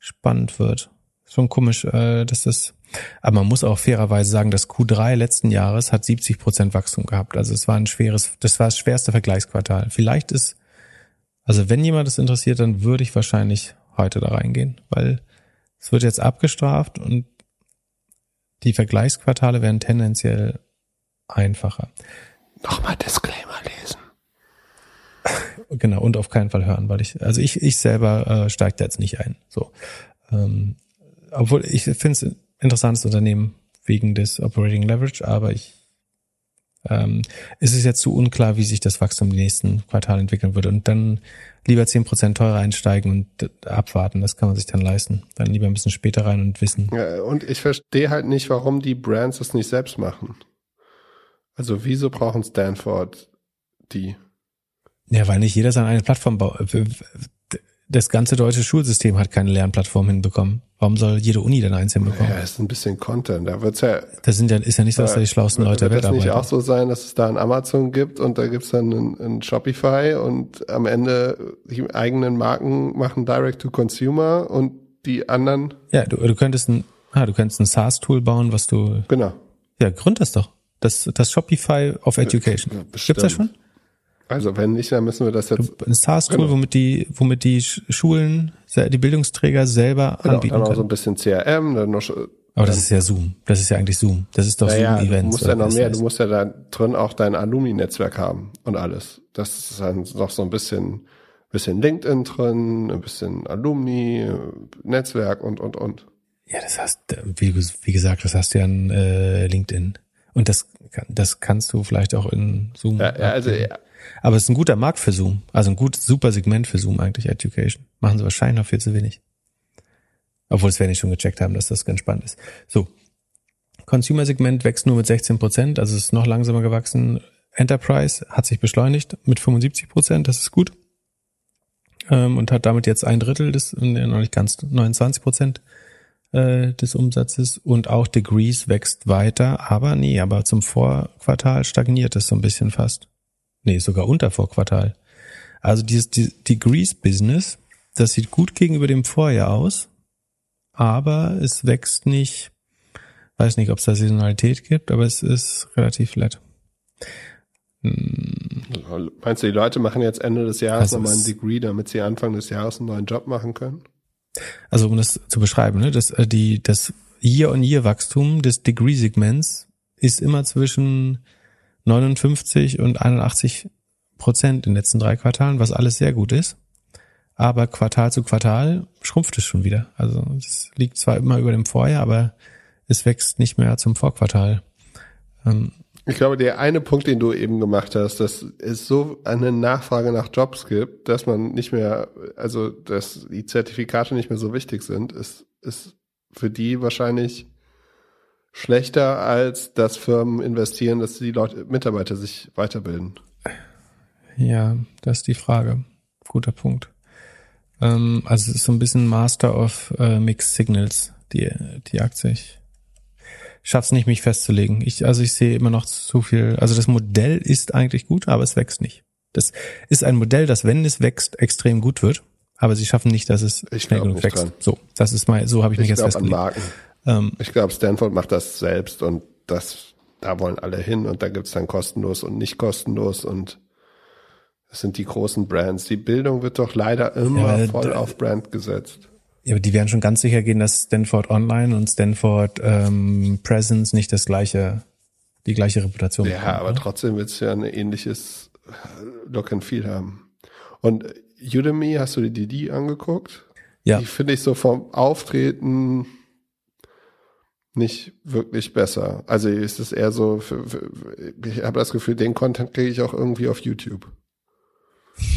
Speaker 2: spannend wird. Schon komisch, äh, dass das, aber man muss auch fairerweise sagen, das Q3 letzten Jahres hat 70 Prozent Wachstum gehabt. Also es war ein schweres, das war das schwerste Vergleichsquartal. Vielleicht ist also wenn jemand das interessiert, dann würde ich wahrscheinlich heute da reingehen, weil es wird jetzt abgestraft und die Vergleichsquartale werden tendenziell einfacher.
Speaker 1: Nochmal Disclaimer lesen.
Speaker 2: genau, und auf keinen Fall hören, weil ich, also ich, ich selber äh, steige da jetzt nicht ein. So. Ähm, obwohl ich finde es interessantes Unternehmen wegen des Operating Leverage, aber ich ähm, ist es jetzt zu unklar, wie sich das Wachstum im nächsten Quartal entwickeln wird. Und dann lieber zehn Prozent teurer einsteigen und abwarten. Das kann man sich dann leisten. Dann lieber ein bisschen später rein und wissen.
Speaker 1: Ja, und ich verstehe halt nicht, warum die Brands das nicht selbst machen. Also wieso brauchen Stanford die?
Speaker 2: Ja, weil nicht jeder seine eigene Plattform baut das ganze deutsche Schulsystem hat keine Lernplattform hinbekommen. Warum soll jede Uni denn eins hinbekommen?
Speaker 1: Ja, ist ein bisschen Content. Da wird's ja.
Speaker 2: Das sind ja, ist ja nicht so, dass da die schlauesten Leute
Speaker 1: arbeiten. Wird das nicht auch so sein, dass es da ein Amazon gibt und da gibt's dann ein, ein Shopify und am Ende die eigenen Marken machen Direct to Consumer und die anderen?
Speaker 2: Ja, du, du könntest ein, ah, du könntest ein SaaS-Tool bauen, was du.
Speaker 1: Genau.
Speaker 2: Ja, gründ das doch. Das, das Shopify of Education. Ja, Gibt's das schon?
Speaker 1: Also wenn nicht, dann müssen wir das jetzt.
Speaker 2: Ein SaaS-Tool, genau. womit die, womit die Schulen, die Bildungsträger selber genau, anbieten
Speaker 1: dann
Speaker 2: können.
Speaker 1: auch so ein bisschen CRM, dann noch.
Speaker 2: Aber das ist ja Zoom. Das ist ja eigentlich Zoom. Das ist doch
Speaker 1: naja, Zoom-Events. Du musst ja noch mehr. Du musst ja da drin auch dein Alumni-Netzwerk haben und alles. Das ist dann noch so ein bisschen, bisschen LinkedIn drin, ein bisschen Alumni, Netzwerk und, und, und.
Speaker 2: Ja, das hast, wie, wie gesagt, das hast du ja in äh, LinkedIn. Und das, das kannst du vielleicht auch in Zoom.
Speaker 1: Ja, ja also ja,
Speaker 2: aber es ist ein guter Markt für Zoom. Also ein gut, super Segment für Zoom eigentlich, Education. Machen sie wahrscheinlich noch viel zu wenig. Obwohl es werden nicht schon gecheckt haben, dass das ganz spannend ist. So. Consumer-Segment wächst nur mit 16 Prozent, also ist noch langsamer gewachsen. Enterprise hat sich beschleunigt mit 75 Prozent, das ist gut. Ähm, und hat damit jetzt ein Drittel des, noch nicht ganz, 29 Prozent äh, des Umsatzes und auch Degrees wächst weiter, aber nee, aber zum Vorquartal stagniert es so ein bisschen fast. Nee, sogar unter Vorquartal. Also dieses die, Degrees-Business, das sieht gut gegenüber dem Vorjahr aus, aber es wächst nicht, weiß nicht, ob es da Saisonalität gibt, aber es ist relativ flat.
Speaker 1: Meinst du, die Leute machen jetzt Ende des Jahres also nochmal ein Degree, damit sie Anfang des Jahres einen neuen Job machen können?
Speaker 2: Also um das zu beschreiben, ne, das, äh, die, das Year-on-Year-Wachstum des Degree-Segments ist immer zwischen 59 und 81 Prozent in den letzten drei Quartalen, was alles sehr gut ist. Aber Quartal zu Quartal schrumpft es schon wieder. Also es liegt zwar immer über dem Vorjahr, aber es wächst nicht mehr zum Vorquartal.
Speaker 1: Ähm, ich glaube, der eine Punkt, den du eben gemacht hast, dass es so eine Nachfrage nach Jobs gibt, dass man nicht mehr, also dass die Zertifikate nicht mehr so wichtig sind, ist, ist für die wahrscheinlich schlechter, als dass Firmen investieren, dass die Leute, Mitarbeiter sich weiterbilden.
Speaker 2: Ja, das ist die Frage. Guter Punkt. Ähm, also es ist so ein bisschen Master of äh, Mixed Signals, die, die Aktie. Ich schaff's nicht, mich festzulegen. Ich, also ich sehe immer noch zu viel. Also das Modell ist eigentlich gut, aber es wächst nicht. Das ist ein Modell, das, wenn es wächst, extrem gut wird. Aber sie schaffen nicht, dass es
Speaker 1: ich schnell genug wächst. Dran.
Speaker 2: So, das ist mal, so habe ich, ich mich jetzt festgelegt. An Marken.
Speaker 1: Ähm, ich glaube, Stanford macht das selbst und das, da wollen alle hin und da gibt's dann kostenlos und nicht kostenlos und das sind die großen Brands. Die Bildung wird doch leider immer ja, voll auf Brand gesetzt.
Speaker 2: Ja, aber die werden schon ganz sicher gehen, dass Stanford Online und Stanford ähm, Presence nicht das gleiche, die gleiche Reputation
Speaker 1: haben. Ja, bekommen, aber oder? trotzdem wird es ja ein ähnliches Look and Feel haben. Und Udemy, hast du dir die, die angeguckt? Ja. Die finde ich so vom Auftreten nicht wirklich besser. Also ist es eher so, für, für, ich habe das Gefühl, den Content kriege ich auch irgendwie auf YouTube.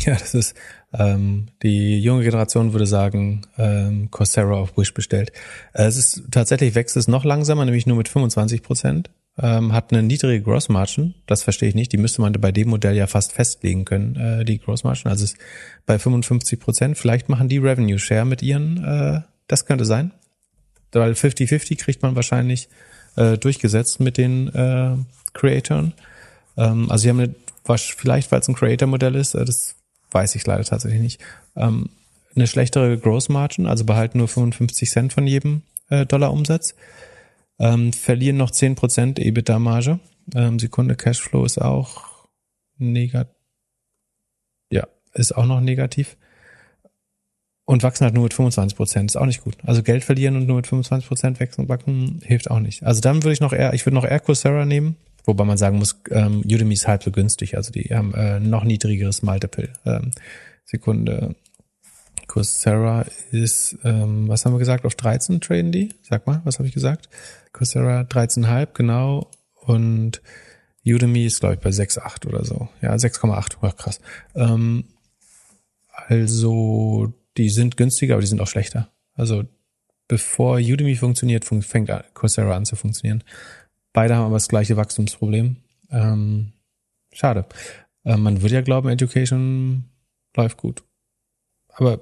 Speaker 2: Ja, das ist, ähm, die junge Generation würde sagen, ähm, Coursera auf Wish bestellt. Äh, es ist tatsächlich wächst es noch langsamer, nämlich nur mit 25 Prozent. Ähm, hat eine niedrige Gross Margin, das verstehe ich nicht. Die müsste man bei dem Modell ja fast festlegen können, äh, die Gross Margin. Also es ist bei 55 Prozent. Vielleicht machen die Revenue Share mit ihren, äh, das könnte sein. Weil 50-50 kriegt man wahrscheinlich äh, durchgesetzt mit den äh, Creatoren. Ähm, also sie haben eine was vielleicht, weil es ein Creator-Modell ist, äh, das weiß ich leider tatsächlich nicht, ähm, eine schlechtere Gross Margin, also behalten nur 55 Cent von jedem äh, Dollar Umsatz, ähm, verlieren noch 10% EBITDA-Marge. Ähm, Sekunde Cashflow ist auch negativ. Ja, ist auch noch negativ. Und wachsen halt nur mit 25 Prozent. Ist auch nicht gut. Also Geld verlieren und nur mit 25 Prozent wachsen, wachsen hilft auch nicht. Also dann würde ich noch eher, ich würde noch eher Coursera nehmen, Wobei man sagen muss, ähm, Udemy ist halb so günstig, also die haben äh, noch niedrigeres Multiple. Ähm, Sekunde. Coursera ist, ähm, was haben wir gesagt, auf 13 traden die? Sag mal, was habe ich gesagt? Coursera 13,5, genau. Und Udemy ist, glaube ich, bei 6,8 oder so. Ja, 6,8, Ach, krass. Ähm, also, die sind günstiger, aber die sind auch schlechter. Also, bevor Udemy funktioniert, fängt Coursera an zu funktionieren. Beide haben aber das gleiche Wachstumsproblem. Ähm, schade. Äh, man würde ja glauben, Education läuft gut. Aber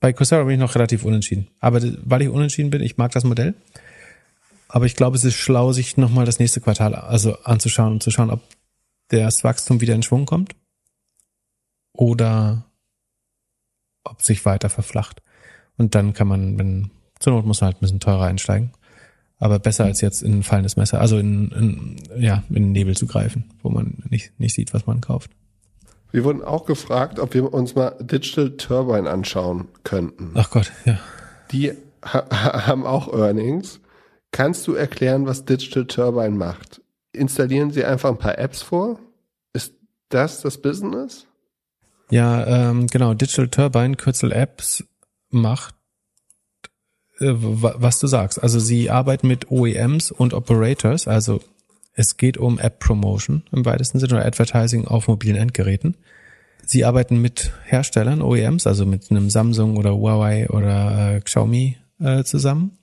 Speaker 2: bei Coursera bin ich noch relativ unentschieden. Aber weil ich unentschieden bin, ich mag das Modell. Aber ich glaube, es ist schlau, sich nochmal das nächste Quartal also anzuschauen und zu schauen, ob das Wachstum wieder in Schwung kommt oder ob sich weiter verflacht. Und dann kann man, wenn zur Not muss man halt ein bisschen teurer einsteigen aber besser als jetzt in ein fallendes Messer, also in, in, ja, in den Nebel zu greifen, wo man nicht, nicht sieht, was man kauft.
Speaker 1: Wir wurden auch gefragt, ob wir uns mal Digital Turbine anschauen könnten.
Speaker 2: Ach Gott, ja.
Speaker 1: Die ha haben auch Earnings. Kannst du erklären, was Digital Turbine macht? Installieren sie einfach ein paar Apps vor? Ist das das Business?
Speaker 2: Ja, ähm, genau. Digital Turbine, Kürzel Apps, macht äh, was du sagst. Also sie arbeiten mit OEMs und Operators, also es geht um App Promotion im weitesten Sinne oder Advertising auf mobilen Endgeräten. Sie arbeiten mit Herstellern, OEMs, also mit einem Samsung oder Huawei oder äh, Xiaomi äh, zusammen.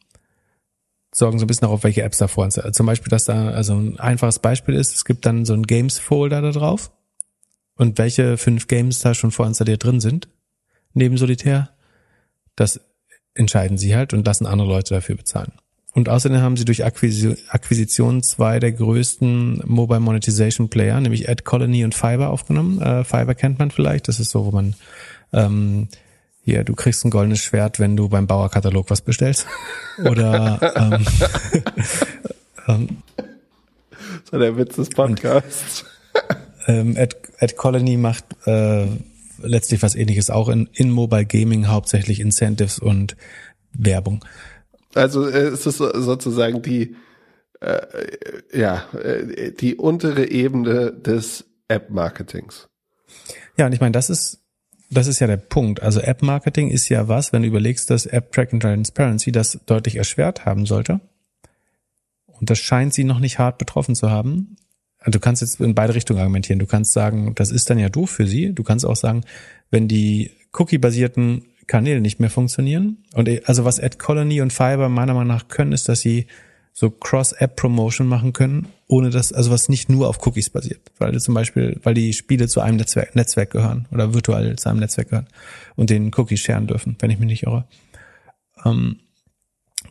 Speaker 2: Sorgen so ein bisschen darauf, welche Apps da vor sind. Zum Beispiel, dass da, also ein einfaches Beispiel ist, es gibt dann so ein Games-Folder da drauf und welche fünf Games da schon vorinstalliert drin sind, neben Solitär. Das entscheiden sie halt und lassen andere Leute dafür bezahlen. Und außerdem haben sie durch Akquisition zwei der größten Mobile Monetization Player, nämlich Ad Colony und Fiverr aufgenommen. Äh, Fiverr kennt man vielleicht. Das ist so, wo man ähm, hier, du kriegst ein goldenes Schwert, wenn du beim Bauerkatalog was bestellst. Oder ähm,
Speaker 1: ähm, so der Witz des Podcasts.
Speaker 2: Ähm, Ad, Ad Colony macht äh, letztlich was ähnliches, auch in, in Mobile Gaming hauptsächlich Incentives und Werbung.
Speaker 1: Also äh, ist es sozusagen die, äh, ja, äh, die untere Ebene des App-Marketings.
Speaker 2: Ja, und ich meine, das ist, das ist ja der Punkt. Also App-Marketing ist ja was, wenn du überlegst, dass App-Tracking Transparency das deutlich erschwert haben sollte. Und das scheint sie noch nicht hart betroffen zu haben. Du kannst jetzt in beide Richtungen argumentieren. Du kannst sagen, das ist dann ja doof für sie. Du kannst auch sagen, wenn die Cookie-basierten Kanäle nicht mehr funktionieren. Und äh, also was Ad Colony und Fiverr meiner Meinung nach können, ist, dass sie so Cross-App-Promotion machen können, ohne dass, also was nicht nur auf Cookies basiert. Weil zum Beispiel, weil die Spiele zu einem Netzwerk, Netzwerk gehören oder virtuell zu einem Netzwerk gehören und den Cookies scheren dürfen, wenn ich mich nicht irre. Ähm,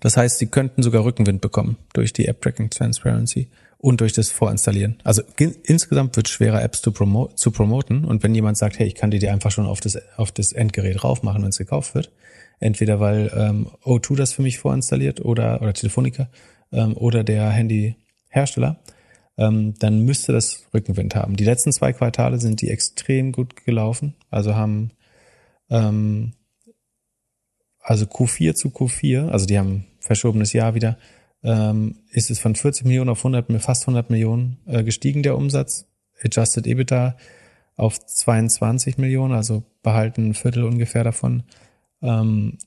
Speaker 2: das heißt, sie könnten sogar Rückenwind bekommen durch die App-Tracking Transparency und durch das Vorinstallieren. Also insgesamt wird schwerer, Apps zu, promo zu promoten. Und wenn jemand sagt, hey, ich kann dir die einfach schon auf das, auf das Endgerät raufmachen, wenn es gekauft wird, entweder weil ähm, O2 das für mich vorinstalliert oder, oder Telefonica ähm, oder der Handyhersteller, ähm, dann müsste das Rückenwind haben. Die letzten zwei Quartale sind die extrem gut gelaufen. Also haben ähm, also Q4 zu Q4, also die haben verschobenes Jahr wieder, ähm, ist es von 40 Millionen auf 100, fast 100 Millionen äh, gestiegen, der Umsatz. Adjusted EBITDA auf 22 Millionen, also behalten ein Viertel ungefähr davon. Ähm,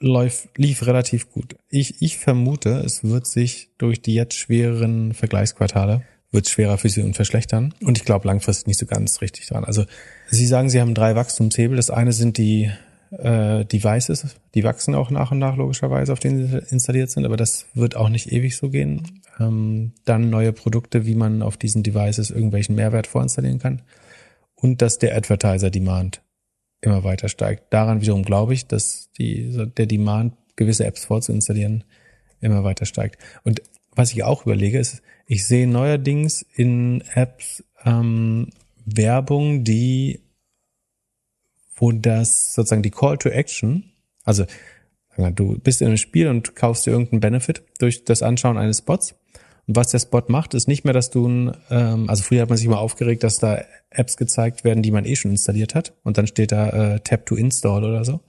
Speaker 2: läuft, lief relativ gut. Ich, ich vermute, es wird sich durch die jetzt schwereren Vergleichsquartale wird schwerer für sie und verschlechtern. Und ich glaube langfristig nicht so ganz richtig dran. Also Sie sagen, Sie haben drei Wachstumshebel. Das eine sind die äh, Devices, die wachsen auch nach und nach logischerweise, auf denen sie installiert sind, aber das wird auch nicht ewig so gehen. Ähm, dann neue Produkte, wie man auf diesen Devices irgendwelchen Mehrwert vorinstallieren kann. Und dass der Advertiser-Demand immer weiter steigt. Daran wiederum glaube ich, dass die, der Demand, gewisse Apps vorzuinstallieren, immer weiter steigt. Und was ich auch überlege, ist, ich sehe neuerdings in Apps ähm, Werbung, die wo das sozusagen die Call to Action, also du bist in einem Spiel und kaufst dir irgendeinen Benefit durch das Anschauen eines Spots. Und was der Spot macht, ist nicht mehr, dass du ein, ähm, also früher hat man sich mal aufgeregt, dass da Apps gezeigt werden, die man eh schon installiert hat. Und dann steht da äh, Tap to Install oder so.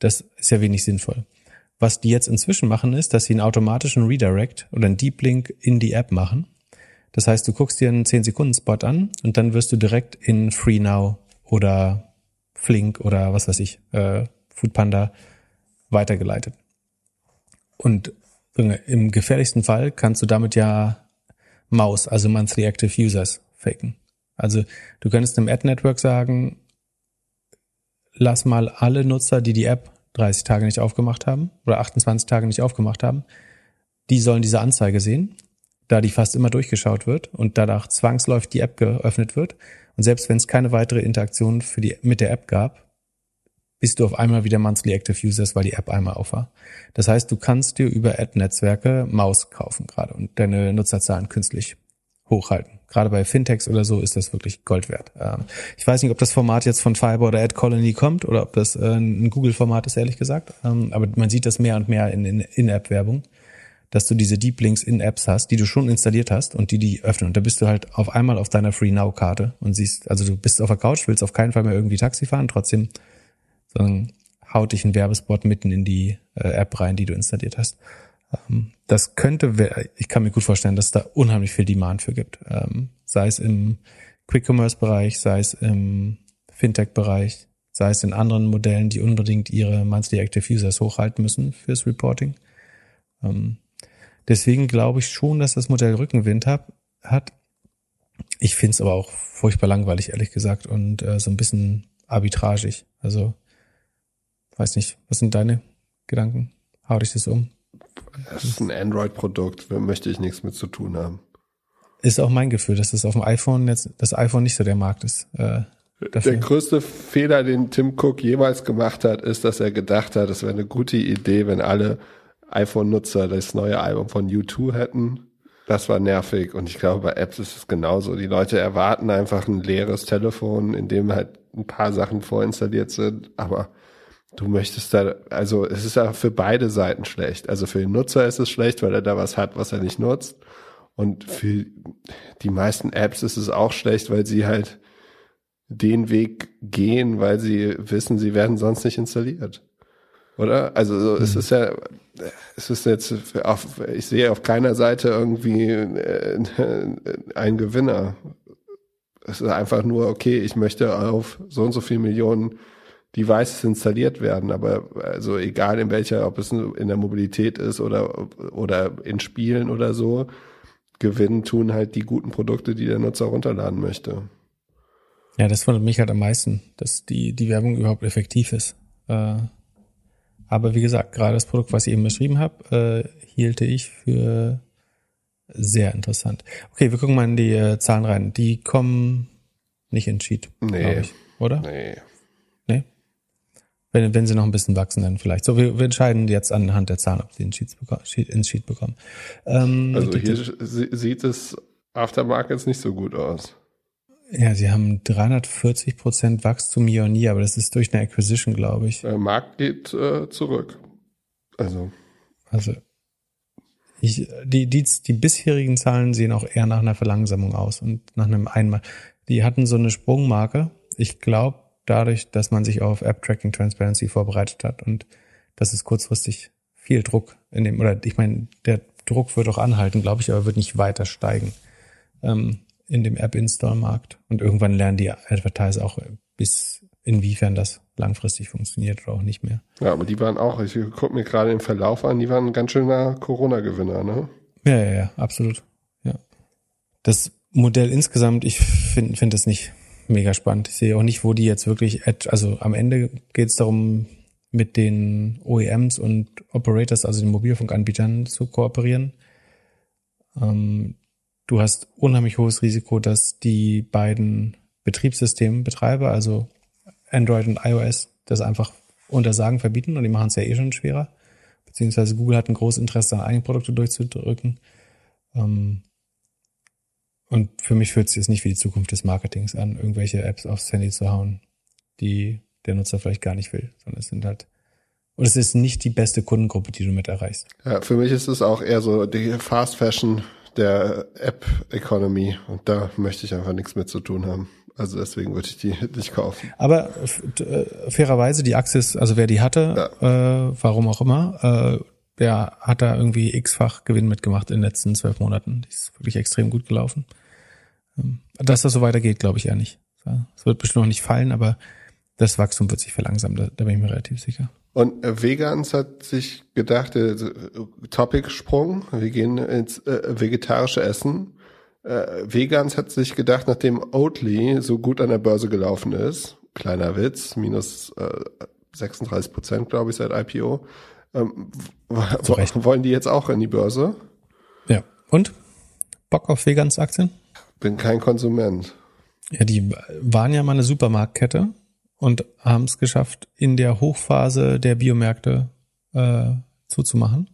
Speaker 2: Das ist ja wenig sinnvoll. Was die jetzt inzwischen machen, ist, dass sie einen automatischen Redirect oder einen Deep Link in die App machen. Das heißt, du guckst dir einen 10-Sekunden-Spot an und dann wirst du direkt in Free Now oder Flink oder was weiß ich, äh, Foodpanda weitergeleitet. Und im gefährlichsten Fall kannst du damit ja Maus, also Monthly Active Users, faken. Also du könntest im Ad-Network sagen, lass mal alle Nutzer, die die App 30 Tage nicht aufgemacht haben oder 28 Tage nicht aufgemacht haben, die sollen diese Anzeige sehen, da die fast immer durchgeschaut wird und danach zwangsläufig die App geöffnet wird und selbst wenn es keine weitere Interaktion für die, mit der App gab, bist du auf einmal wieder Monthly Active Users, weil die App einmal auf war. Das heißt, du kannst dir über Ad-Netzwerke Maus kaufen gerade und deine Nutzerzahlen künstlich hochhalten. Gerade bei Fintechs oder so ist das wirklich Gold wert. Ähm, ich weiß nicht, ob das Format jetzt von Fiber oder Ad Colony kommt oder ob das äh, ein Google-Format ist, ehrlich gesagt. Ähm, aber man sieht das mehr und mehr in, in, in App-Werbung dass du diese Deep Links in Apps hast, die du schon installiert hast und die die öffnen. Und da bist du halt auf einmal auf deiner Free Now Karte und siehst, also du bist auf der Couch, willst auf keinen Fall mehr irgendwie Taxi fahren, trotzdem sondern haut dich ein Werbespot mitten in die äh, App rein, die du installiert hast. Ähm, das könnte, ich kann mir gut vorstellen, dass es da unheimlich viel Demand für gibt. Ähm, sei es im Quick Commerce Bereich, sei es im Fintech Bereich, sei es in anderen Modellen, die unbedingt ihre Monthly Active Users hochhalten müssen fürs Reporting. Ähm, Deswegen glaube ich schon, dass das Modell Rückenwind hab, hat. Ich finde es aber auch furchtbar langweilig, ehrlich gesagt, und äh, so ein bisschen arbitragig. Also, weiß nicht, was sind deine Gedanken? Hau dich das um?
Speaker 1: Das ist ein Android-Produkt, da möchte ich nichts mit zu tun haben.
Speaker 2: Ist auch mein Gefühl, dass das auf dem iPhone jetzt, das iPhone nicht so der Markt ist. Äh.
Speaker 1: Der größte Fehler, den Tim Cook jemals gemacht hat, ist, dass er gedacht hat, es wäre eine gute Idee, wenn alle iPhone-Nutzer das neue Album von U2 hätten. Das war nervig und ich glaube, bei Apps ist es genauso. Die Leute erwarten einfach ein leeres Telefon, in dem halt ein paar Sachen vorinstalliert sind, aber du möchtest da, also es ist ja für beide Seiten schlecht. Also für den Nutzer ist es schlecht, weil er da was hat, was er nicht nutzt. Und für die meisten Apps ist es auch schlecht, weil sie halt den Weg gehen, weil sie wissen, sie werden sonst nicht installiert. Oder? Also so, mhm. es ist ja, es ist jetzt auf, ich sehe auf keiner Seite irgendwie äh, einen Gewinner. Es ist einfach nur, okay, ich möchte auf so und so viel Millionen Devices installiert werden, aber also egal in welcher, ob es in der Mobilität ist oder, oder in Spielen oder so, gewinnen tun halt die guten Produkte, die der Nutzer runterladen möchte.
Speaker 2: Ja, das wundert mich halt am meisten, dass die, die Werbung überhaupt effektiv ist. Äh, aber wie gesagt, gerade das Produkt, was ich eben beschrieben habe, äh, hielte ich für sehr interessant. Okay, wir gucken mal in die äh, Zahlen rein. Die kommen nicht in Sheet, nee. ich, oder? Nee. Nee? Wenn, wenn sie noch ein bisschen wachsen, dann vielleicht. So, wir, wir entscheiden jetzt anhand der Zahlen, ob sie in Sheets bekommen, Sheet, ins Sheet bekommen.
Speaker 1: Ähm, also hier sieht es Aftermarkets nicht so gut aus.
Speaker 2: Ja, sie haben 340 Prozent Wachstum year on year, aber das ist durch eine Acquisition, glaube ich.
Speaker 1: Der Markt geht äh, zurück. Also.
Speaker 2: Also. Ich, die, die, die bisherigen Zahlen sehen auch eher nach einer Verlangsamung aus und nach einem Einmal. Die hatten so eine Sprungmarke. Ich glaube, dadurch, dass man sich auf App Tracking Transparency vorbereitet hat und das ist kurzfristig viel Druck in dem, oder ich meine, der Druck wird auch anhalten, glaube ich, aber wird nicht weiter steigen. Ähm, in dem App-Install-Markt. Und irgendwann lernen die Advertiser auch, bis inwiefern das langfristig funktioniert oder auch nicht mehr.
Speaker 1: Ja, aber die waren auch, ich gucke mir gerade den Verlauf an, die waren ein ganz schöner Corona-Gewinner, ne?
Speaker 2: Ja, ja, ja, absolut. Ja. Das Modell insgesamt, ich finde finde das nicht mega spannend. Ich sehe auch nicht, wo die jetzt wirklich, also am Ende geht es darum, mit den OEMs und Operators, also den Mobilfunkanbietern zu kooperieren. Ähm, Du hast unheimlich hohes Risiko, dass die beiden Betriebssystembetreiber, also Android und iOS, das einfach untersagen, verbieten und die machen es ja eh schon schwerer. Beziehungsweise Google hat ein großes Interesse, seine eigenen Produkte durchzudrücken. Ähm, und für mich fühlt sich das nicht wie die Zukunft des Marketings an, irgendwelche Apps aufs Handy zu hauen, die der Nutzer vielleicht gar nicht will, sondern es sind halt und es ist nicht die beste Kundengruppe, die du mit erreichst.
Speaker 1: Ja, für mich ist es auch eher so die Fast Fashion der App-Economy und da möchte ich einfach nichts mit zu tun haben. Also deswegen würde ich die nicht kaufen.
Speaker 2: Aber äh, fairerweise, die Axis, also wer die hatte, ja. äh, warum auch immer, äh, der hat da irgendwie x-fach Gewinn mitgemacht in den letzten zwölf Monaten. Die ist wirklich extrem gut gelaufen. Ähm, dass das so weitergeht, glaube ich eher nicht. Es wird bestimmt noch nicht fallen, aber das Wachstum wird sich verlangsamen, da, da bin ich mir relativ sicher.
Speaker 1: Und äh, Vegans hat sich gedacht, äh, Topic-Sprung, wir gehen ins äh, vegetarische Essen. Äh, Vegans hat sich gedacht, nachdem Oatly so gut an der Börse gelaufen ist, kleiner Witz, minus äh, 36 Prozent, glaube ich, seit IPO, ähm, wollen die jetzt auch in die Börse?
Speaker 2: Ja. Und? Bock auf Vegans Aktien?
Speaker 1: Bin kein Konsument.
Speaker 2: Ja, die waren ja mal eine Supermarktkette und haben es geschafft, in der Hochphase der Biomärkte äh, zuzumachen.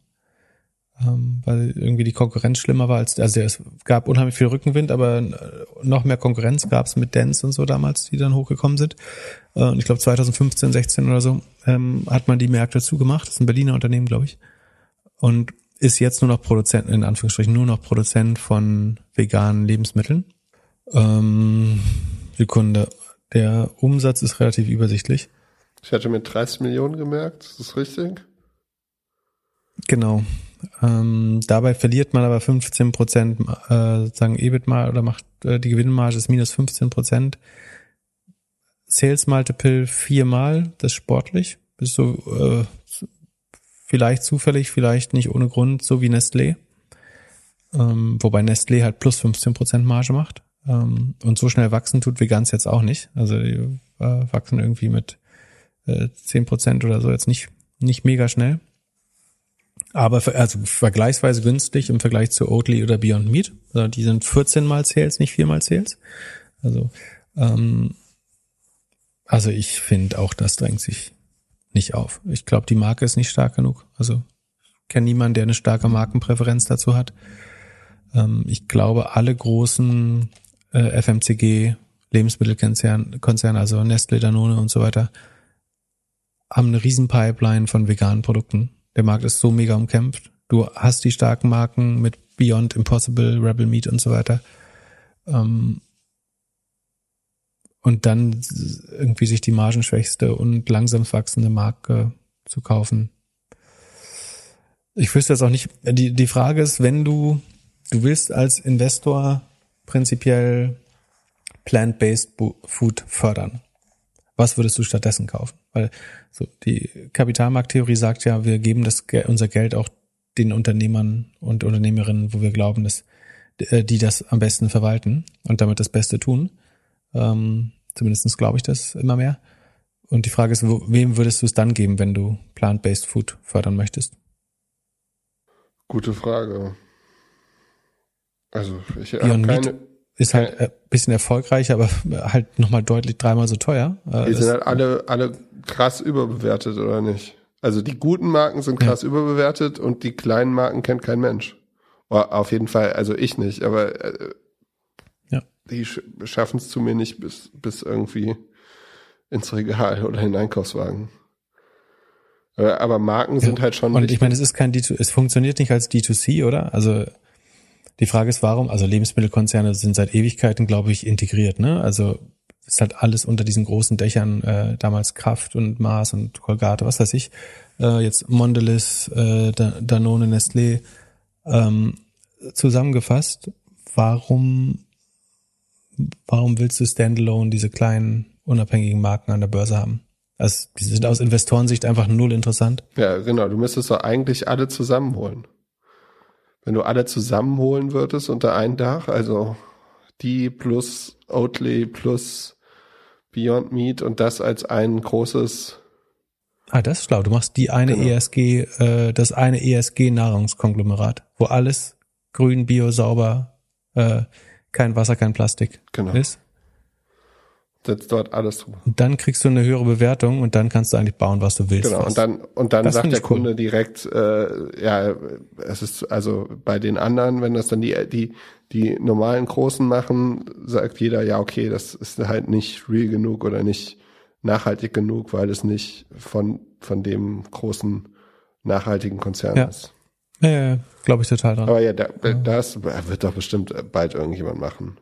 Speaker 2: Ähm, weil irgendwie die Konkurrenz schlimmer war als, also es gab unheimlich viel Rückenwind, aber äh, noch mehr Konkurrenz gab es mit Dance und so damals, die dann hochgekommen sind. Äh, und ich glaube 2015, 16 oder so ähm, hat man die Märkte zugemacht. Das ist ein Berliner Unternehmen, glaube ich. Und ist jetzt nur noch Produzent, in Anführungsstrichen, nur noch Produzent von veganen Lebensmitteln. Ähm, Sekunde. Der Umsatz ist relativ übersichtlich.
Speaker 1: Ich hatte mir 30 Millionen gemerkt, ist das richtig?
Speaker 2: Genau. Ähm, dabei verliert man aber 15 Prozent, äh, sagen EBIT mal oder macht äh, die Gewinnmarge ist minus 15 Prozent. Sales Multiple viermal, das ist sportlich. Das ist so äh, vielleicht zufällig, vielleicht nicht ohne Grund, so wie Nestlé. Ähm, wobei Nestlé halt plus 15 Prozent Marge macht. Ähm, und so schnell wachsen tut Vegans jetzt auch nicht. Also die äh, wachsen irgendwie mit äh, 10 Prozent oder so jetzt nicht, nicht mega schnell. Aber für, also vergleichsweise günstig im Vergleich zu Oatly oder Beyond Meat. Also die sind 14 mal Sales, nicht 4 mal Sales. Also ähm, Also ich finde auch, das drängt sich nicht auf. Ich glaube, die Marke ist nicht stark genug. Also kenne niemanden, der eine starke Markenpräferenz dazu hat. Ähm, ich glaube, alle großen äh, FMCG Lebensmittelkonzerne, Konzerne, also Nestle, Danone und so weiter, haben eine riesen Pipeline von veganen Produkten. Der Markt ist so mega umkämpft. Du hast die starken Marken mit Beyond Impossible, Rebel Meat und so weiter. Ähm, und dann irgendwie sich die margenschwächste und langsam wachsende Marke zu kaufen. Ich wüsste jetzt auch nicht, die, die Frage ist, wenn du, du willst als Investor prinzipiell plant-based Food fördern. Was würdest du stattdessen kaufen? Weil so die Kapitalmarkttheorie sagt ja, wir geben das unser Geld auch den Unternehmern und Unternehmerinnen, wo wir glauben, dass äh, die das am besten verwalten und damit das Beste tun. Ähm, Zumindest glaube ich das immer mehr. Und die Frage ist, wem würdest du es dann geben, wenn du plant-based Food fördern möchtest?
Speaker 1: Gute Frage. Also ich
Speaker 2: Beyond keine, Meat ist halt ein bisschen erfolgreicher, aber halt nochmal deutlich dreimal so teuer.
Speaker 1: Äh, die sind halt alle, alle krass überbewertet, oder nicht? Also die guten Marken sind krass ja. überbewertet und die kleinen Marken kennt kein Mensch. Auf jeden Fall, also ich nicht, aber äh, die schaffen es zu mir nicht bis, bis irgendwie ins Regal oder in den Einkaufswagen. Aber Marken sind halt schon.
Speaker 2: Und ich meine, es ist kein D2, es funktioniert nicht als D2C, oder? Also die Frage ist, warum? Also Lebensmittelkonzerne sind seit Ewigkeiten, glaube ich, integriert, ne? Also ist halt alles unter diesen großen Dächern, äh, damals Kraft und Mars und Colgate, was weiß ich. Äh, jetzt Mondelez, äh, Danone, Nestlé ähm, zusammengefasst. Warum warum willst du standalone diese kleinen unabhängigen Marken an der Börse haben? Also die sind aus Investorensicht einfach null interessant.
Speaker 1: Ja, genau. Du müsstest doch eigentlich alle zusammenholen. Wenn du alle zusammenholen würdest unter ein Dach, also die plus Oatly plus Beyond Meat und das als ein großes
Speaker 2: Ah, das ist schlau. Du machst die eine genau. ESG, äh, das eine ESG-Nahrungskonglomerat, wo alles grün, bio, sauber, äh, kein Wasser, kein Plastik
Speaker 1: genau.
Speaker 2: ist.
Speaker 1: Setzt dort alles drüber.
Speaker 2: Und dann kriegst du eine höhere Bewertung und dann kannst du eigentlich bauen, was du willst.
Speaker 1: Genau,
Speaker 2: was.
Speaker 1: und dann, und dann das sagt der Kunde cool. direkt, äh, ja, es ist also bei den anderen, wenn das dann die, die, die normalen Großen machen, sagt jeder, ja, okay, das ist halt nicht real genug oder nicht nachhaltig genug, weil es nicht von, von dem großen nachhaltigen Konzern
Speaker 2: ja.
Speaker 1: ist.
Speaker 2: Ja, ja glaube ich total dran.
Speaker 1: Aber ja, da, das wird doch bestimmt bald irgendjemand machen.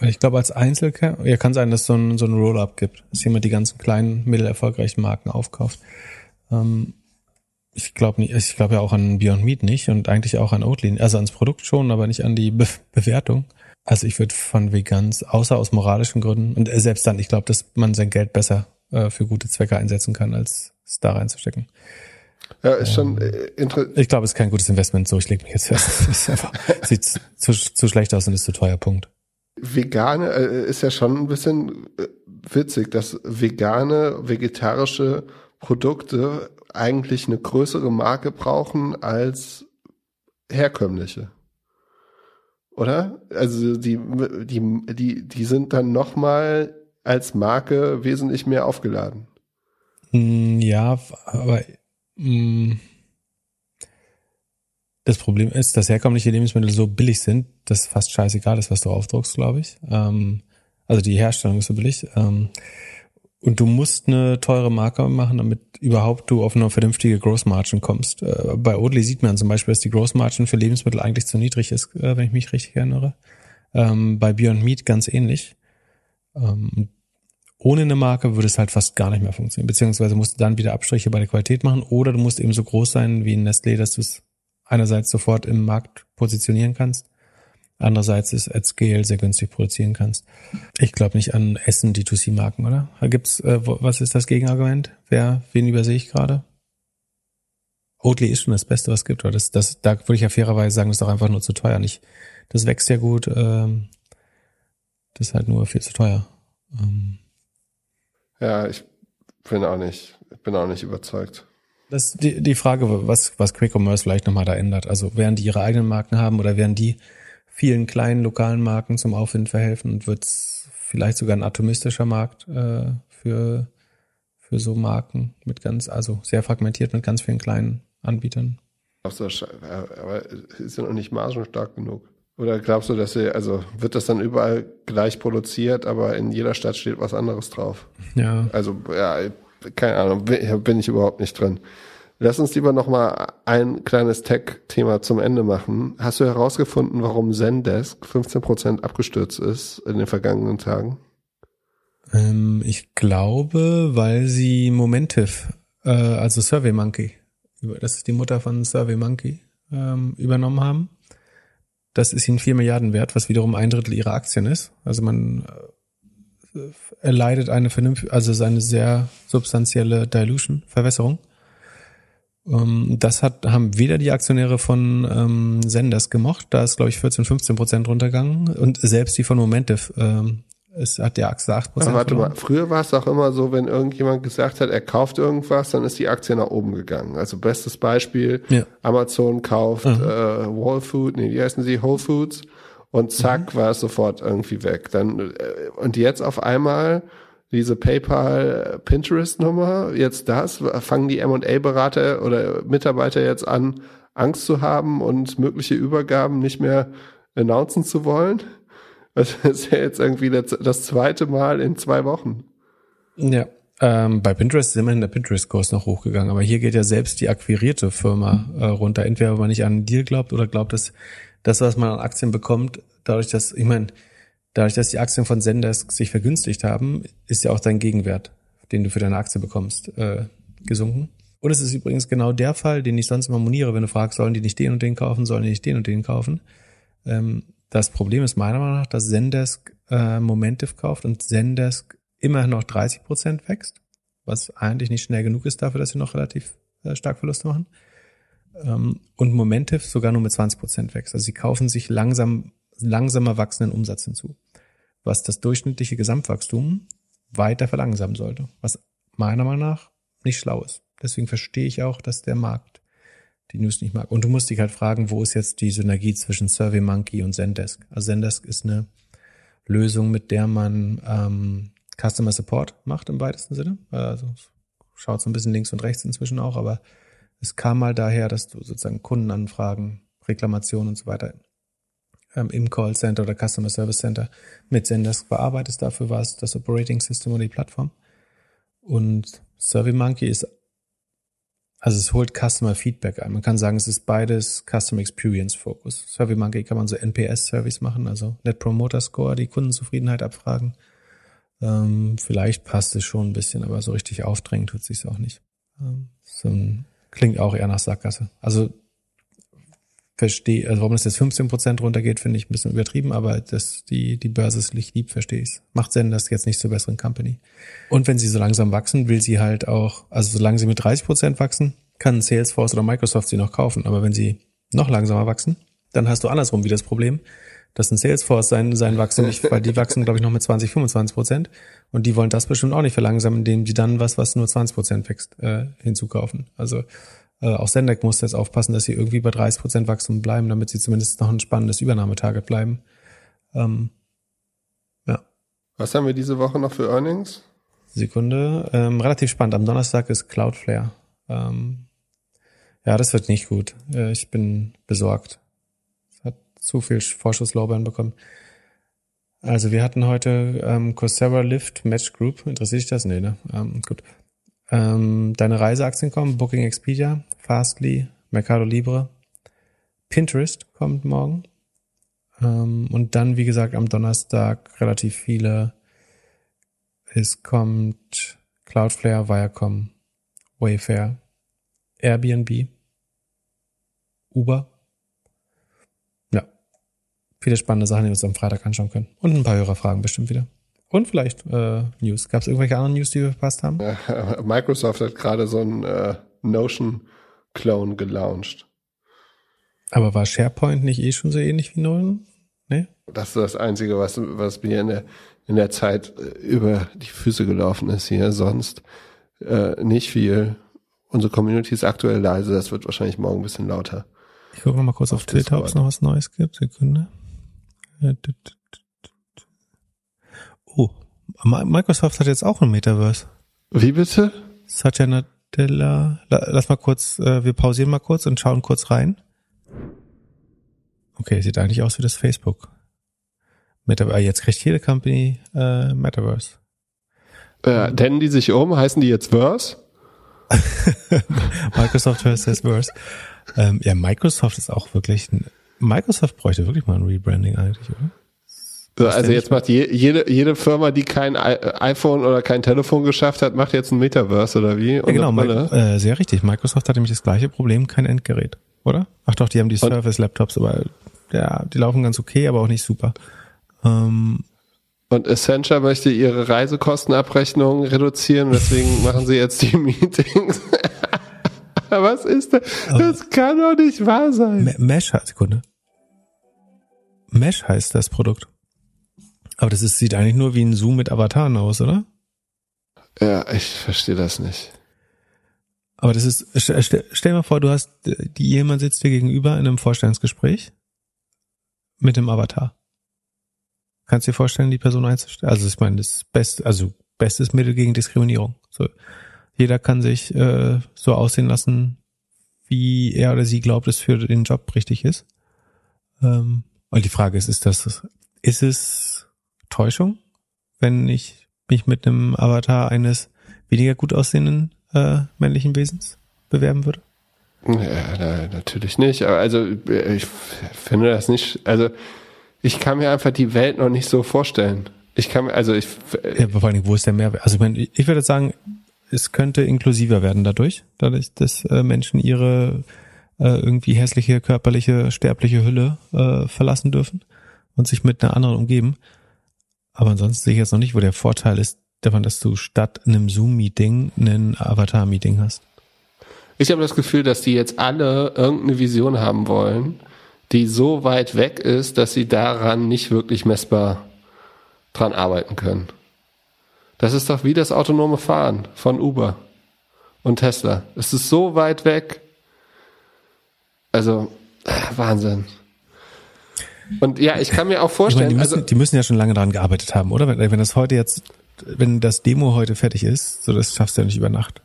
Speaker 2: Ich glaube, als Einzelkämpfer, ja, kann sein, dass es so ein, so ein Roll-Up gibt, dass jemand die ganzen kleinen, mittelerfolgreichen Marken aufkauft. Ähm, ich glaube nicht, ich glaube ja auch an Beyond Meat nicht und eigentlich auch an Oatly, also ans Produkt schon, aber nicht an die Be Bewertung. Also ich würde von Vegans, außer aus moralischen Gründen, und selbst dann, ich glaube, dass man sein Geld besser äh, für gute Zwecke einsetzen kann, als es da reinzustecken.
Speaker 1: Ja, ist schon ähm, äh, interessant.
Speaker 2: Ich glaube, es ist kein gutes Investment, so ich lege mich jetzt fest. einfach, sieht zu, zu schlecht aus und ist zu teuer, Punkt.
Speaker 1: Vegane äh, ist ja schon ein bisschen äh, witzig, dass vegane, vegetarische Produkte eigentlich eine größere Marke brauchen als herkömmliche. Oder? Also die, die, die, die sind dann nochmal als Marke wesentlich mehr aufgeladen.
Speaker 2: Hm, ja, aber Mm. Das Problem ist, dass herkömmliche Lebensmittel so billig sind, dass fast scheißegal ist, was du aufdruckst, glaube ich. Ähm, also die Herstellung ist so billig. Ähm, und du musst eine teure Marke machen, damit überhaupt du auf eine vernünftige Gross Margin kommst. Äh, bei Oatly sieht man zum Beispiel, dass die Gross Margin für Lebensmittel eigentlich zu niedrig ist, äh, wenn ich mich richtig erinnere. Ähm, bei Beyond Meat ganz ähnlich. Ohne eine Marke würde es halt fast gar nicht mehr funktionieren. Beziehungsweise musst du dann wieder Abstriche bei der Qualität machen oder du musst eben so groß sein wie ein Nestlé, dass du es einerseits sofort im Markt positionieren kannst, andererseits es at scale sehr günstig produzieren kannst. Ich glaube nicht an Essen D2C-Marken, oder? Gibt's, äh, was ist das Gegenargument? Wer, wen übersehe ich gerade? Oatly ist schon das Beste, was es gibt. Oder das, das, da würde ich ja fairerweise sagen, das ist doch einfach nur zu teuer. Nicht, das wächst ja gut, ähm, das ist halt nur viel zu teuer. Ähm,
Speaker 1: ja, ich bin auch nicht, bin auch nicht überzeugt.
Speaker 2: Das ist die, die Frage, was, was Quick Commerce vielleicht nochmal da ändert. Also werden die ihre eigenen Marken haben oder werden die vielen kleinen lokalen Marken zum Aufwind verhelfen und wird es vielleicht sogar ein atomistischer Markt äh, für, für so Marken mit ganz, also sehr fragmentiert mit ganz vielen kleinen Anbietern.
Speaker 1: Glaubst du, aber ist ja noch nicht margenstark genug? Oder glaubst du, dass sie, also wird das dann überall gleich produziert, aber in jeder Stadt steht was anderes drauf?
Speaker 2: Ja.
Speaker 1: Also, ja, keine Ahnung, bin ich überhaupt nicht drin. Lass uns lieber noch mal ein kleines Tech-Thema zum Ende machen. Hast du herausgefunden, warum Zendesk 15% abgestürzt ist in den vergangenen Tagen?
Speaker 2: Ähm, ich glaube, weil sie Momentive, äh, also SurveyMonkey, das ist die Mutter von SurveyMonkey, ähm, übernommen haben. Das ist ihnen vier Milliarden wert, was wiederum ein Drittel ihrer Aktien ist. Also man äh, erleidet eine vernünftige, also eine sehr substanzielle Dilution, Verwässerung. Ähm, das hat, haben weder die Aktionäre von ähm, Senders gemocht, da ist, glaube ich, 14, 15 Prozent runtergegangen und selbst die von Momentive ähm, es hat der Aktie 8 Prozent.
Speaker 1: Warte mal, früher war es auch immer so, wenn irgendjemand gesagt hat, er kauft irgendwas, dann ist die Aktie nach oben gegangen. Also bestes Beispiel, ja. Amazon kauft mhm. äh, Whole Food, nee, wie heißen sie, Whole Foods und zack, mhm. war es sofort irgendwie weg. Dann äh, und jetzt auf einmal diese PayPal Pinterest Nummer, jetzt das, fangen die M&A Berater oder Mitarbeiter jetzt an Angst zu haben und mögliche Übergaben nicht mehr announcen zu wollen? Das ist ja jetzt irgendwie das, das zweite Mal in zwei Wochen.
Speaker 2: Ja. Ähm, bei Pinterest ist immerhin der Pinterest-Kurs noch hochgegangen, aber hier geht ja selbst die akquirierte Firma äh, runter. Entweder wenn man nicht an einen Deal glaubt oder glaubt, dass das, was man an Aktien bekommt, dadurch, dass, ich meine, dadurch, dass die Aktien von Zendesk sich vergünstigt haben, ist ja auch dein Gegenwert, den du für deine Aktie bekommst, äh, gesunken. Und es ist übrigens genau der Fall, den ich sonst immer moniere, wenn du fragst, sollen die nicht den und den kaufen, sollen die nicht den und den kaufen. Ähm, das Problem ist meiner Meinung nach, dass Zendesk äh, Momentive kauft und Zendesk immer noch 30 Prozent wächst, was eigentlich nicht schnell genug ist dafür, dass sie noch relativ äh, stark Verluste machen. Ähm, und Momentive sogar nur mit 20 Prozent wächst. Also sie kaufen sich langsam, langsamer wachsenden Umsatz hinzu, was das durchschnittliche Gesamtwachstum weiter verlangsamen sollte, was meiner Meinung nach nicht schlau ist. Deswegen verstehe ich auch, dass der Markt die News nicht mag. Und du musst dich halt fragen, wo ist jetzt die Synergie zwischen SurveyMonkey und Zendesk? Also Zendesk ist eine Lösung, mit der man ähm, Customer Support macht im weitesten Sinne. Also schaut so ein bisschen links und rechts inzwischen auch, aber es kam mal daher, dass du sozusagen Kundenanfragen, Reklamationen und so weiter ähm, im Callcenter oder Customer Service Center mit Zendesk bearbeitest. Dafür war es das Operating System und die Plattform. Und SurveyMonkey ist also es holt Customer Feedback ein. Man kann sagen, es ist beides Customer Experience Focus. SurveyMonkey kann man so NPS-Service machen, also Net Promoter Score, die Kundenzufriedenheit abfragen. Ähm, vielleicht passt es schon ein bisschen, aber so richtig aufdrängen tut sich auch nicht. Ähm, so ein, klingt auch eher nach Sackgasse. Also verstehe, also warum das jetzt 15 Prozent runtergeht, finde ich ein bisschen übertrieben, aber dass die, die Börse ist lieb, verstehe ich Macht Sinn, das jetzt nicht zur besseren Company. Und wenn sie so langsam wachsen, will sie halt auch, also solange sie mit 30 Prozent wachsen, kann Salesforce oder Microsoft sie noch kaufen. Aber wenn sie noch langsamer wachsen, dann hast du andersrum wie das Problem, dass ein Salesforce sein, sein Wachstum nicht, weil die wachsen, glaube ich, noch mit 20, 25 Prozent. Und die wollen das bestimmt auch nicht verlangsamen, indem die dann was, was nur 20 Prozent wächst, äh, hinzukaufen. Also äh, auch Sendek muss jetzt aufpassen, dass sie irgendwie bei 30 Prozent Wachstum bleiben, damit sie zumindest noch ein spannendes Übernahmetarget bleiben. Ähm, ja.
Speaker 1: Was haben wir diese Woche noch für Earnings?
Speaker 2: Sekunde. Ähm, relativ spannend. Am Donnerstag ist Cloudflare. Ähm, ja, das wird nicht gut. Äh, ich bin besorgt. Zu viel Vorschusslorbeeren bekommen. Also wir hatten heute ähm, Coursera Lift Match Group. Interessiert dich das? Nee, ne? Ähm, gut ähm, deine Reiseaktien kommen, Booking Expedia, Fastly, Mercado Libre, Pinterest kommt morgen. Ähm, und dann, wie gesagt, am Donnerstag relativ viele. Es kommt Cloudflare, Viacom, Wayfair, Airbnb, Uber. Viele spannende Sachen, die wir uns am Freitag anschauen können. Und ein paar Hörerfragen bestimmt wieder. Und vielleicht äh, News. Gab es irgendwelche anderen News, die wir verpasst haben?
Speaker 1: Microsoft hat gerade so einen äh, Notion-Clone gelauncht.
Speaker 2: Aber war SharePoint nicht eh schon so ähnlich wie Notion? Nee?
Speaker 1: Das ist das Einzige, was, was mir in der, in der Zeit äh, über die Füße gelaufen ist hier. Sonst äh, nicht viel. Unsere Community ist aktuell leise, das wird wahrscheinlich morgen ein bisschen lauter.
Speaker 2: Ich gucke mal kurz auf, auf Twitter, ob es noch was Neues gibt. Sekunde. Microsoft hat jetzt auch ein Metaverse.
Speaker 1: Wie bitte?
Speaker 2: Satya Nadella. Lass mal kurz, äh, wir pausieren mal kurz und schauen kurz rein. Okay, sieht eigentlich aus wie das Facebook. Metaverse. Ah, jetzt kriegt jede Company äh, Metaverse.
Speaker 1: Äh, nennen die sich um? Heißen die jetzt Verse?
Speaker 2: Microsoft versus Verse. Ähm, ja, Microsoft ist auch wirklich ein, Microsoft bräuchte wirklich mal ein Rebranding eigentlich, oder?
Speaker 1: So, also jetzt macht je, jede, jede Firma, die kein iPhone oder kein Telefon geschafft hat, macht jetzt ein Metaverse oder wie?
Speaker 2: Ja, genau, äh, sehr richtig. Microsoft hat nämlich das gleiche Problem, kein Endgerät, oder? Ach doch, die haben die Surface-Laptops, aber ja, die laufen ganz okay, aber auch nicht super. Ähm,
Speaker 1: und Accenture möchte ihre Reisekostenabrechnung reduzieren, deswegen machen sie jetzt die Meetings. Was ist das? Das kann doch nicht wahr sein.
Speaker 2: Mesh, Sekunde. Mesh heißt das Produkt. Aber das ist, sieht eigentlich nur wie ein Zoom mit Avataren aus, oder?
Speaker 1: Ja, ich verstehe das nicht.
Speaker 2: Aber das ist, stell, stell mal vor, du hast, die jemand sitzt dir gegenüber in einem Vorstellungsgespräch mit dem Avatar. Kannst du dir vorstellen, die Person einzustellen? Also ich meine, das beste, also bestes Mittel gegen Diskriminierung. So, jeder kann sich äh, so aussehen lassen, wie er oder sie glaubt, es für den Job richtig ist. Ähm, und die Frage ist, ist das, ist es Täuschung, wenn ich mich mit einem Avatar eines weniger gut aussehenden äh, männlichen Wesens bewerben würde?
Speaker 1: Ja, na, natürlich nicht. Aber also ich finde das nicht. Also ich kann mir einfach die Welt noch nicht so vorstellen. Ich kann mir, also ich.
Speaker 2: Ja, vor allen Dingen, wo ist der Mehrwert? Also ich, meine, ich würde sagen, es könnte inklusiver werden dadurch, dadurch, dass äh, Menschen ihre äh, irgendwie hässliche körperliche sterbliche Hülle äh, verlassen dürfen und sich mit einer anderen umgeben. Aber ansonsten sehe ich jetzt noch nicht, wo der Vorteil ist davon, dass du statt einem Zoom-Meeting ein Avatar-Meeting hast.
Speaker 1: Ich habe das Gefühl, dass die jetzt alle irgendeine Vision haben wollen, die so weit weg ist, dass sie daran nicht wirklich messbar dran arbeiten können. Das ist doch wie das autonome Fahren von Uber und Tesla. Es ist so weit weg. Also, Wahnsinn. Und ja, ich kann mir auch vorstellen.
Speaker 2: Meine, die, müssen, also, die müssen ja schon lange daran gearbeitet haben, oder? Wenn, wenn das heute jetzt, wenn das Demo heute fertig ist, so das schaffst du ja nicht über Nacht.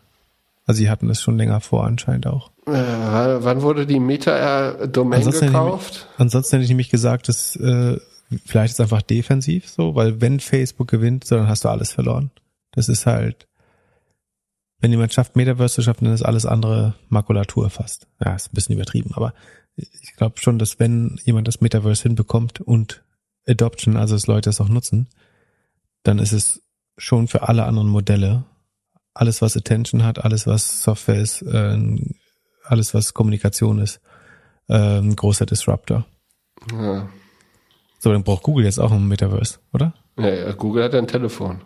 Speaker 2: Also sie hatten das schon länger vor anscheinend auch.
Speaker 1: Äh, wann wurde die Meta-Domain gekauft?
Speaker 2: Hätte ich, ansonsten hätte ich nämlich gesagt, dass äh, vielleicht ist es einfach defensiv so, weil wenn Facebook gewinnt, so, dann hast du alles verloren. Das ist halt, wenn jemand schafft, Metaverse zu schaffen, dann ist alles andere Makulatur fast. Ja, ist ein bisschen übertrieben, aber ich glaube schon, dass wenn jemand das Metaverse hinbekommt und Adoption, also dass Leute es auch nutzen, dann ist es schon für alle anderen Modelle, alles was Attention hat, alles was Software ist, äh, alles was Kommunikation ist, äh, ein großer Disruptor. Ja. So, dann braucht Google jetzt auch ein Metaverse, oder?
Speaker 1: Ja, Google hat ja ein Telefon.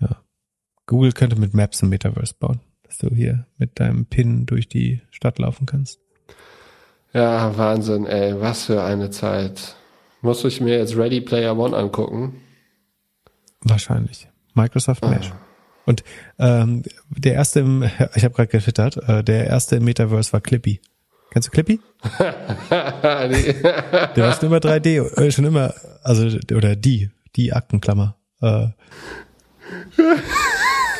Speaker 2: Ja. Google könnte mit Maps ein Metaverse bauen dass du hier mit deinem Pin durch die Stadt laufen kannst.
Speaker 1: Ja, Wahnsinn, ey, was für eine Zeit. Muss ich mir jetzt Ready Player One angucken?
Speaker 2: Wahrscheinlich. Microsoft ah. Mesh. Und ähm, der erste im, ich habe gerade getwittert, äh, der erste im Metaverse war Clippy. Kennst du Clippy? der war schon immer 3D, äh, schon immer, also oder die, die Aktenklammer. Äh,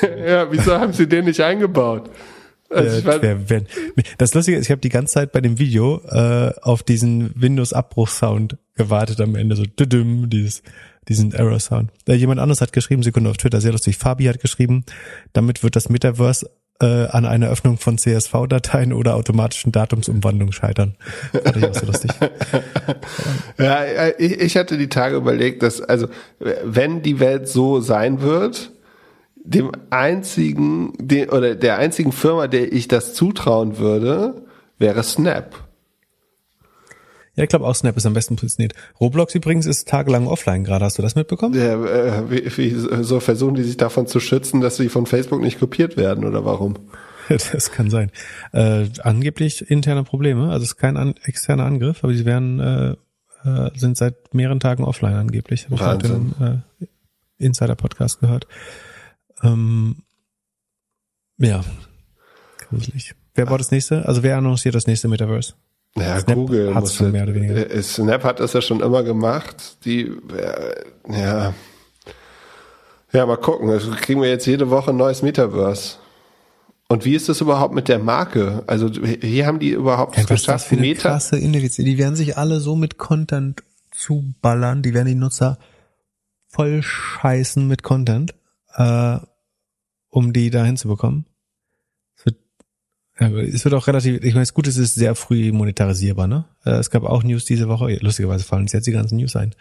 Speaker 1: ja, wieso haben sie den nicht eingebaut?
Speaker 2: Also äh, das Lustige ist, ich habe die ganze Zeit bei dem Video äh, auf diesen Windows-Abbruch-Sound gewartet am Ende, so düdüm, dieses, diesen Error-Sound. Äh, jemand anderes hat geschrieben, Sekunde auf Twitter, sehr lustig, Fabi hat geschrieben, damit wird das Metaverse äh, an einer Öffnung von CSV-Dateien oder automatischen Datumsumwandlung scheitern. Fand ich auch so lustig.
Speaker 1: ja, äh, ich, ich hatte die Tage überlegt, dass, also, wenn die Welt so sein wird, dem einzigen, de, oder der einzigen Firma, der ich das zutrauen würde, wäre Snap.
Speaker 2: Ja, ich glaube auch Snap ist am besten positioniert. Roblox übrigens ist tagelang offline gerade. Hast du das mitbekommen?
Speaker 1: Ja, äh, wie, wie, so versuchen die sich davon zu schützen, dass sie von Facebook nicht kopiert werden oder warum?
Speaker 2: Das kann sein. Äh, angeblich interne Probleme. Also es ist kein an, externer Angriff, aber sie werden äh, äh, sind seit mehreren Tagen offline angeblich. Habe ich heute einen äh, Insider-Podcast gehört. Ähm, ja, gruselig. Wer baut das nächste? Also wer annonciert das nächste Metaverse?
Speaker 1: Ja,
Speaker 2: Snap
Speaker 1: Google
Speaker 2: hat's
Speaker 1: muss
Speaker 2: schon mehr oder weniger.
Speaker 1: äh, Snap hat das ja schon immer gemacht. Die, äh, ja, ja, mal gucken. Also kriegen wir jetzt jede Woche ein neues Metaverse. Und wie ist das überhaupt mit der Marke? Also hier haben die überhaupt es
Speaker 2: was ist das
Speaker 1: geschafft,
Speaker 2: für eine
Speaker 1: Meta.
Speaker 2: krasse Ineffizienz. Die werden sich alle so mit Content zuballern. Die werden die Nutzer voll scheißen mit Content, äh, um die da hinzubekommen. Es wird, auch relativ, ich Gute ist, es ist sehr früh monetarisierbar, ne? Äh, es gab auch News diese Woche, lustigerweise fallen uns jetzt die ganzen News ein.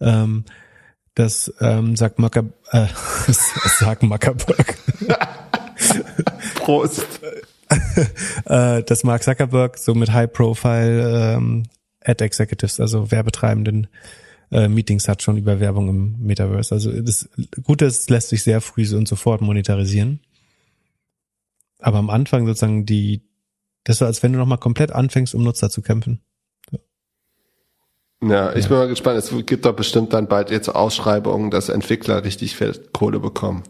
Speaker 2: Ähm, das ähm, sagt Macker, äh, sagt Mackerberg.
Speaker 1: Prost.
Speaker 2: äh, dass Mark Zuckerberg so mit High-Profile ähm, Ad-Executives, also Werbetreibenden, äh, Meetings hat schon über Werbung im Metaverse. Also das Gute ist, es lässt sich sehr früh und sofort monetarisieren. Aber am Anfang sozusagen die, das so, als wenn du nochmal komplett anfängst, um Nutzer zu kämpfen.
Speaker 1: Ja, ich bin mal gespannt. Es gibt doch bestimmt dann bald jetzt Ausschreibungen, dass Entwickler richtig viel Kohle bekommen.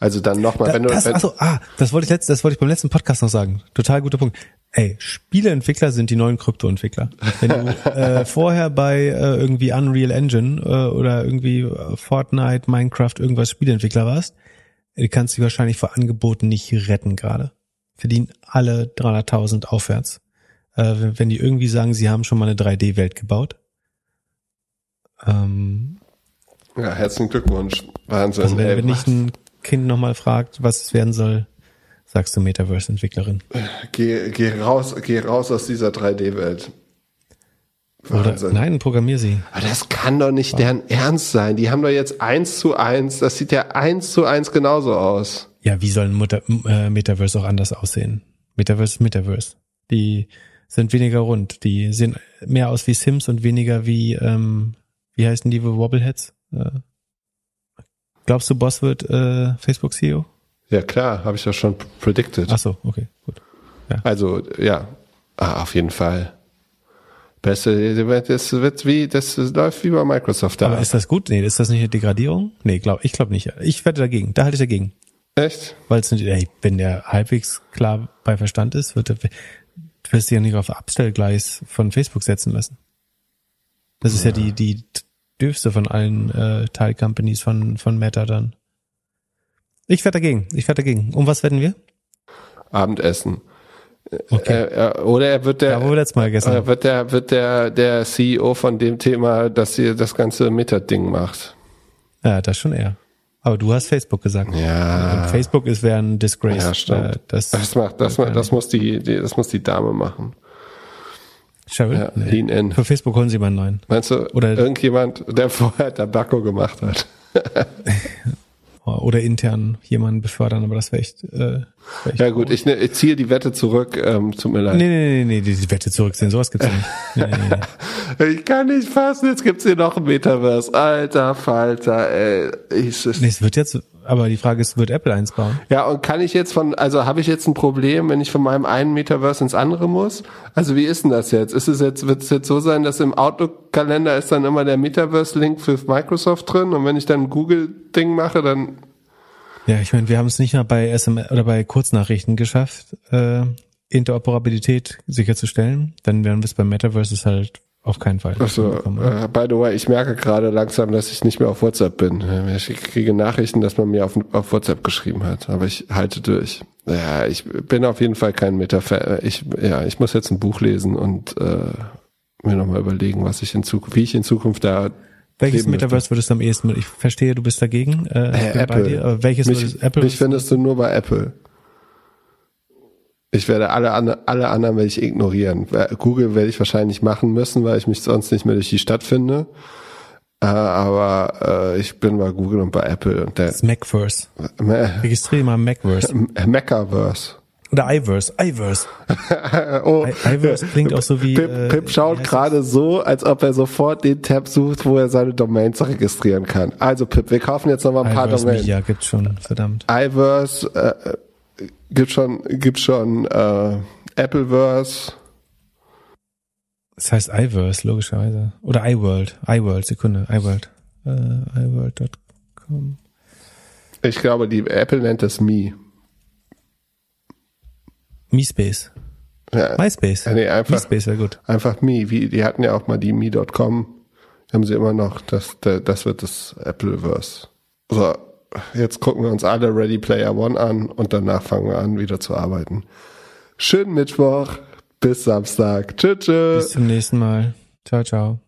Speaker 1: Also dann nochmal,
Speaker 2: Da,
Speaker 1: wenn du,
Speaker 2: das,
Speaker 1: wenn,
Speaker 2: achso, ah, das wollte ich letzt, das wollte ich beim letzten Podcast noch sagen. Total guter Punkt. Ey, Spieleentwickler sind die neuen Kryptoentwickler. Wenn du äh, vorher bei äh, irgendwie Unreal Engine äh, oder irgendwie Fortnite, Minecraft, irgendwas Spieleentwickler warst, du kannst dich wahrscheinlich vor Angeboten nicht retten gerade. Verdienen alle 300.000 aufwärts. Äh, wenn, wenn die irgendwie sagen, sie haben schon mal eine 3D-Welt gebaut. Ähm,
Speaker 1: ja, herzlichen Glückwunsch. Wahnsinn.
Speaker 2: also wenn,
Speaker 1: ey,
Speaker 2: wenn dich ein Kind nochmal fragt, was es werden soll, sagst du Metaverse-Entwicklerin.
Speaker 1: geh, geh raus, geh raus aus dieser 3D-Welt.
Speaker 2: Oder, nein, programmier sie.
Speaker 1: Aber das kann doch nicht deren Ernst sein. Die haben doch jetzt eins zu eins, das sieht ja eins zu eins genauso aus.
Speaker 2: Ja, wie soll ein Mutter, äh, Metaverse auch anders aussehen? Metaverse ist Metaverse. Die sind weniger rund. Die sehen mehr aus wie Sims und weniger wie, ähm, wie heißen die Wobbleheads? Äh, glaubst du, Boss wird äh, Facebook-CEO?
Speaker 1: Ja klar, habe ich doch schon predicted.
Speaker 2: Ach so, okay, gut.
Speaker 1: Also ja, ah, auf jeden Fall. Beste, das wird wie, das läuft wie bei Microsoft da.
Speaker 2: Aber ist das gut? Nee, ist das nicht eine Degradierung? Nee, glaub, ich glaube nicht. Ich wette dagegen. Da halte ich dagegen.
Speaker 1: Echt?
Speaker 2: Weil es nicht, ey, wenn der halbwegs klar bei Verstand ist, wird er, du wirst dich ja nicht auf Abstellgleis von Facebook setzen lassen. Das ist ja, die, die dürfste von allen äh, Teilcompanies von, von Meta dann. Ich werde dagegen. Ich werde dagegen. Um was wetten wir?
Speaker 1: Abendessen.
Speaker 2: Okay.
Speaker 1: Äh, oder er wird der,
Speaker 2: Ja,
Speaker 1: äh, wird der, wird der, der CEO von dem Thema, dass sie das ganze Meta-Ding macht.
Speaker 2: Ja, das schon eher. Aber du hast Facebook gesagt.
Speaker 1: Ja.
Speaker 2: Und Facebook ist wäre ein Disgrace.
Speaker 1: Ja, stimmt.
Speaker 2: Äh, das,
Speaker 1: Das macht, das,
Speaker 2: kann
Speaker 1: das muss die, die, das muss die Dame machen.
Speaker 2: Cheryl?
Speaker 1: Ja,
Speaker 2: Nee.
Speaker 1: lean in.
Speaker 2: Für Facebook holen sie mal einen neuen.
Speaker 1: Meinst du,
Speaker 2: Oder-
Speaker 1: irgendjemand, der vorher Tabakko gemacht hat?
Speaker 2: Oder intern jemanden befördern, aber das wäre echt, äh, wär echt
Speaker 1: Ja gut, ich, ne- ich ziehe die Wette zurück, ähm, tut mir leid.
Speaker 2: Nee, nee, nee, nee, die die Wette zurückziehen, sowas gibt's nicht. Nee, nee, nee.
Speaker 1: Ich kann nicht fassen, jetzt gibt's hier noch ein Metaverse. Alter Falter, ey. Ich,
Speaker 2: Nee, es wird jetzt, aber die Frage ist, wird Apple eins bauen?
Speaker 1: Ja, und kann ich jetzt von, also habe ich jetzt ein Problem, wenn ich von meinem einen Metaverse ins andere muss? Also wie ist denn das jetzt? Ist es jetzt, wird es jetzt so sein, dass im Outlook-Kalender ist dann immer der Metaverse-Link für Microsoft drin und wenn ich dann ein Google-Ding mache, dann,
Speaker 2: Ja, ich meine, wir haben es nicht mal bei SMS oder bei Kurznachrichten geschafft, äh, Interoperabilität sicherzustellen. Dann werden wir es beim Metaverse halt auf keinen Fall. oder?
Speaker 1: äh, by the way, ich merke gerade langsam, dass ich nicht mehr auf WhatsApp bin. Ich kriege Nachrichten, dass man mir auf, auf WhatsApp geschrieben hat, aber ich halte durch. Ja, ich bin auf jeden Fall kein Meta-Fan. Ich, ja, ich muss jetzt ein Buch lesen und äh, mir nochmal überlegen, was ich in Zukunft, wie ich in Zukunft da
Speaker 2: Welches. Metaverse würdest du am ehesten? Ich verstehe, du bist dagegen. Äh, ich
Speaker 1: Äh,
Speaker 2: bin bei
Speaker 1: Apple.
Speaker 2: dir, aber welches
Speaker 1: mich,
Speaker 2: würdest Apple?
Speaker 1: mich findest du nur bei Apple. Ich werde alle, an- alle anderen werde ich ignorieren. Google werde ich wahrscheinlich machen müssen, weil ich mich sonst nicht mehr durch die Stadt finde. Äh, aber äh, ich bin bei Google und bei Apple und der
Speaker 2: das Macverse.
Speaker 1: Me-
Speaker 2: Registriere mal Macverse.
Speaker 1: Mechaverse.
Speaker 2: Oder iVerse. iVerse.
Speaker 1: Oh,
Speaker 2: iVerse klingt auch so wie.
Speaker 1: Pip,
Speaker 2: äh,
Speaker 1: Pip schaut gerade so, als ob er sofort den Tab sucht, wo er seine Domains registrieren kann. Also Pip, wir kaufen jetzt noch mal ein
Speaker 2: das?
Speaker 1: paar
Speaker 2: iVerse
Speaker 1: Domains.
Speaker 2: Media gibt's schon, verdammt.
Speaker 1: iVerse, äh, gibt schon, gibt schon äh, Appleverse.
Speaker 2: Das heißt iVerse, logischerweise. Oder iWorld. iWorld, Sekunde. iWorld. Äh, iWorld.com.
Speaker 1: Ich glaube, die Apple nennt das Me.
Speaker 2: MeSpace.
Speaker 1: Ja.
Speaker 2: MySpace.
Speaker 1: Ja, nee, einfach,
Speaker 2: MySpace wäre gut.
Speaker 1: einfach Me. Wie, die hatten ja auch mal die Me.com. Haben sie immer noch. Das, das wird das Appleverse. So, jetzt gucken wir uns alle Ready Player One an und danach fangen wir an, wieder zu arbeiten. Schönen Mittwoch. Bis Samstag. Tschüss, tschüss.
Speaker 2: Bis zum nächsten Mal. Ciao, ciao.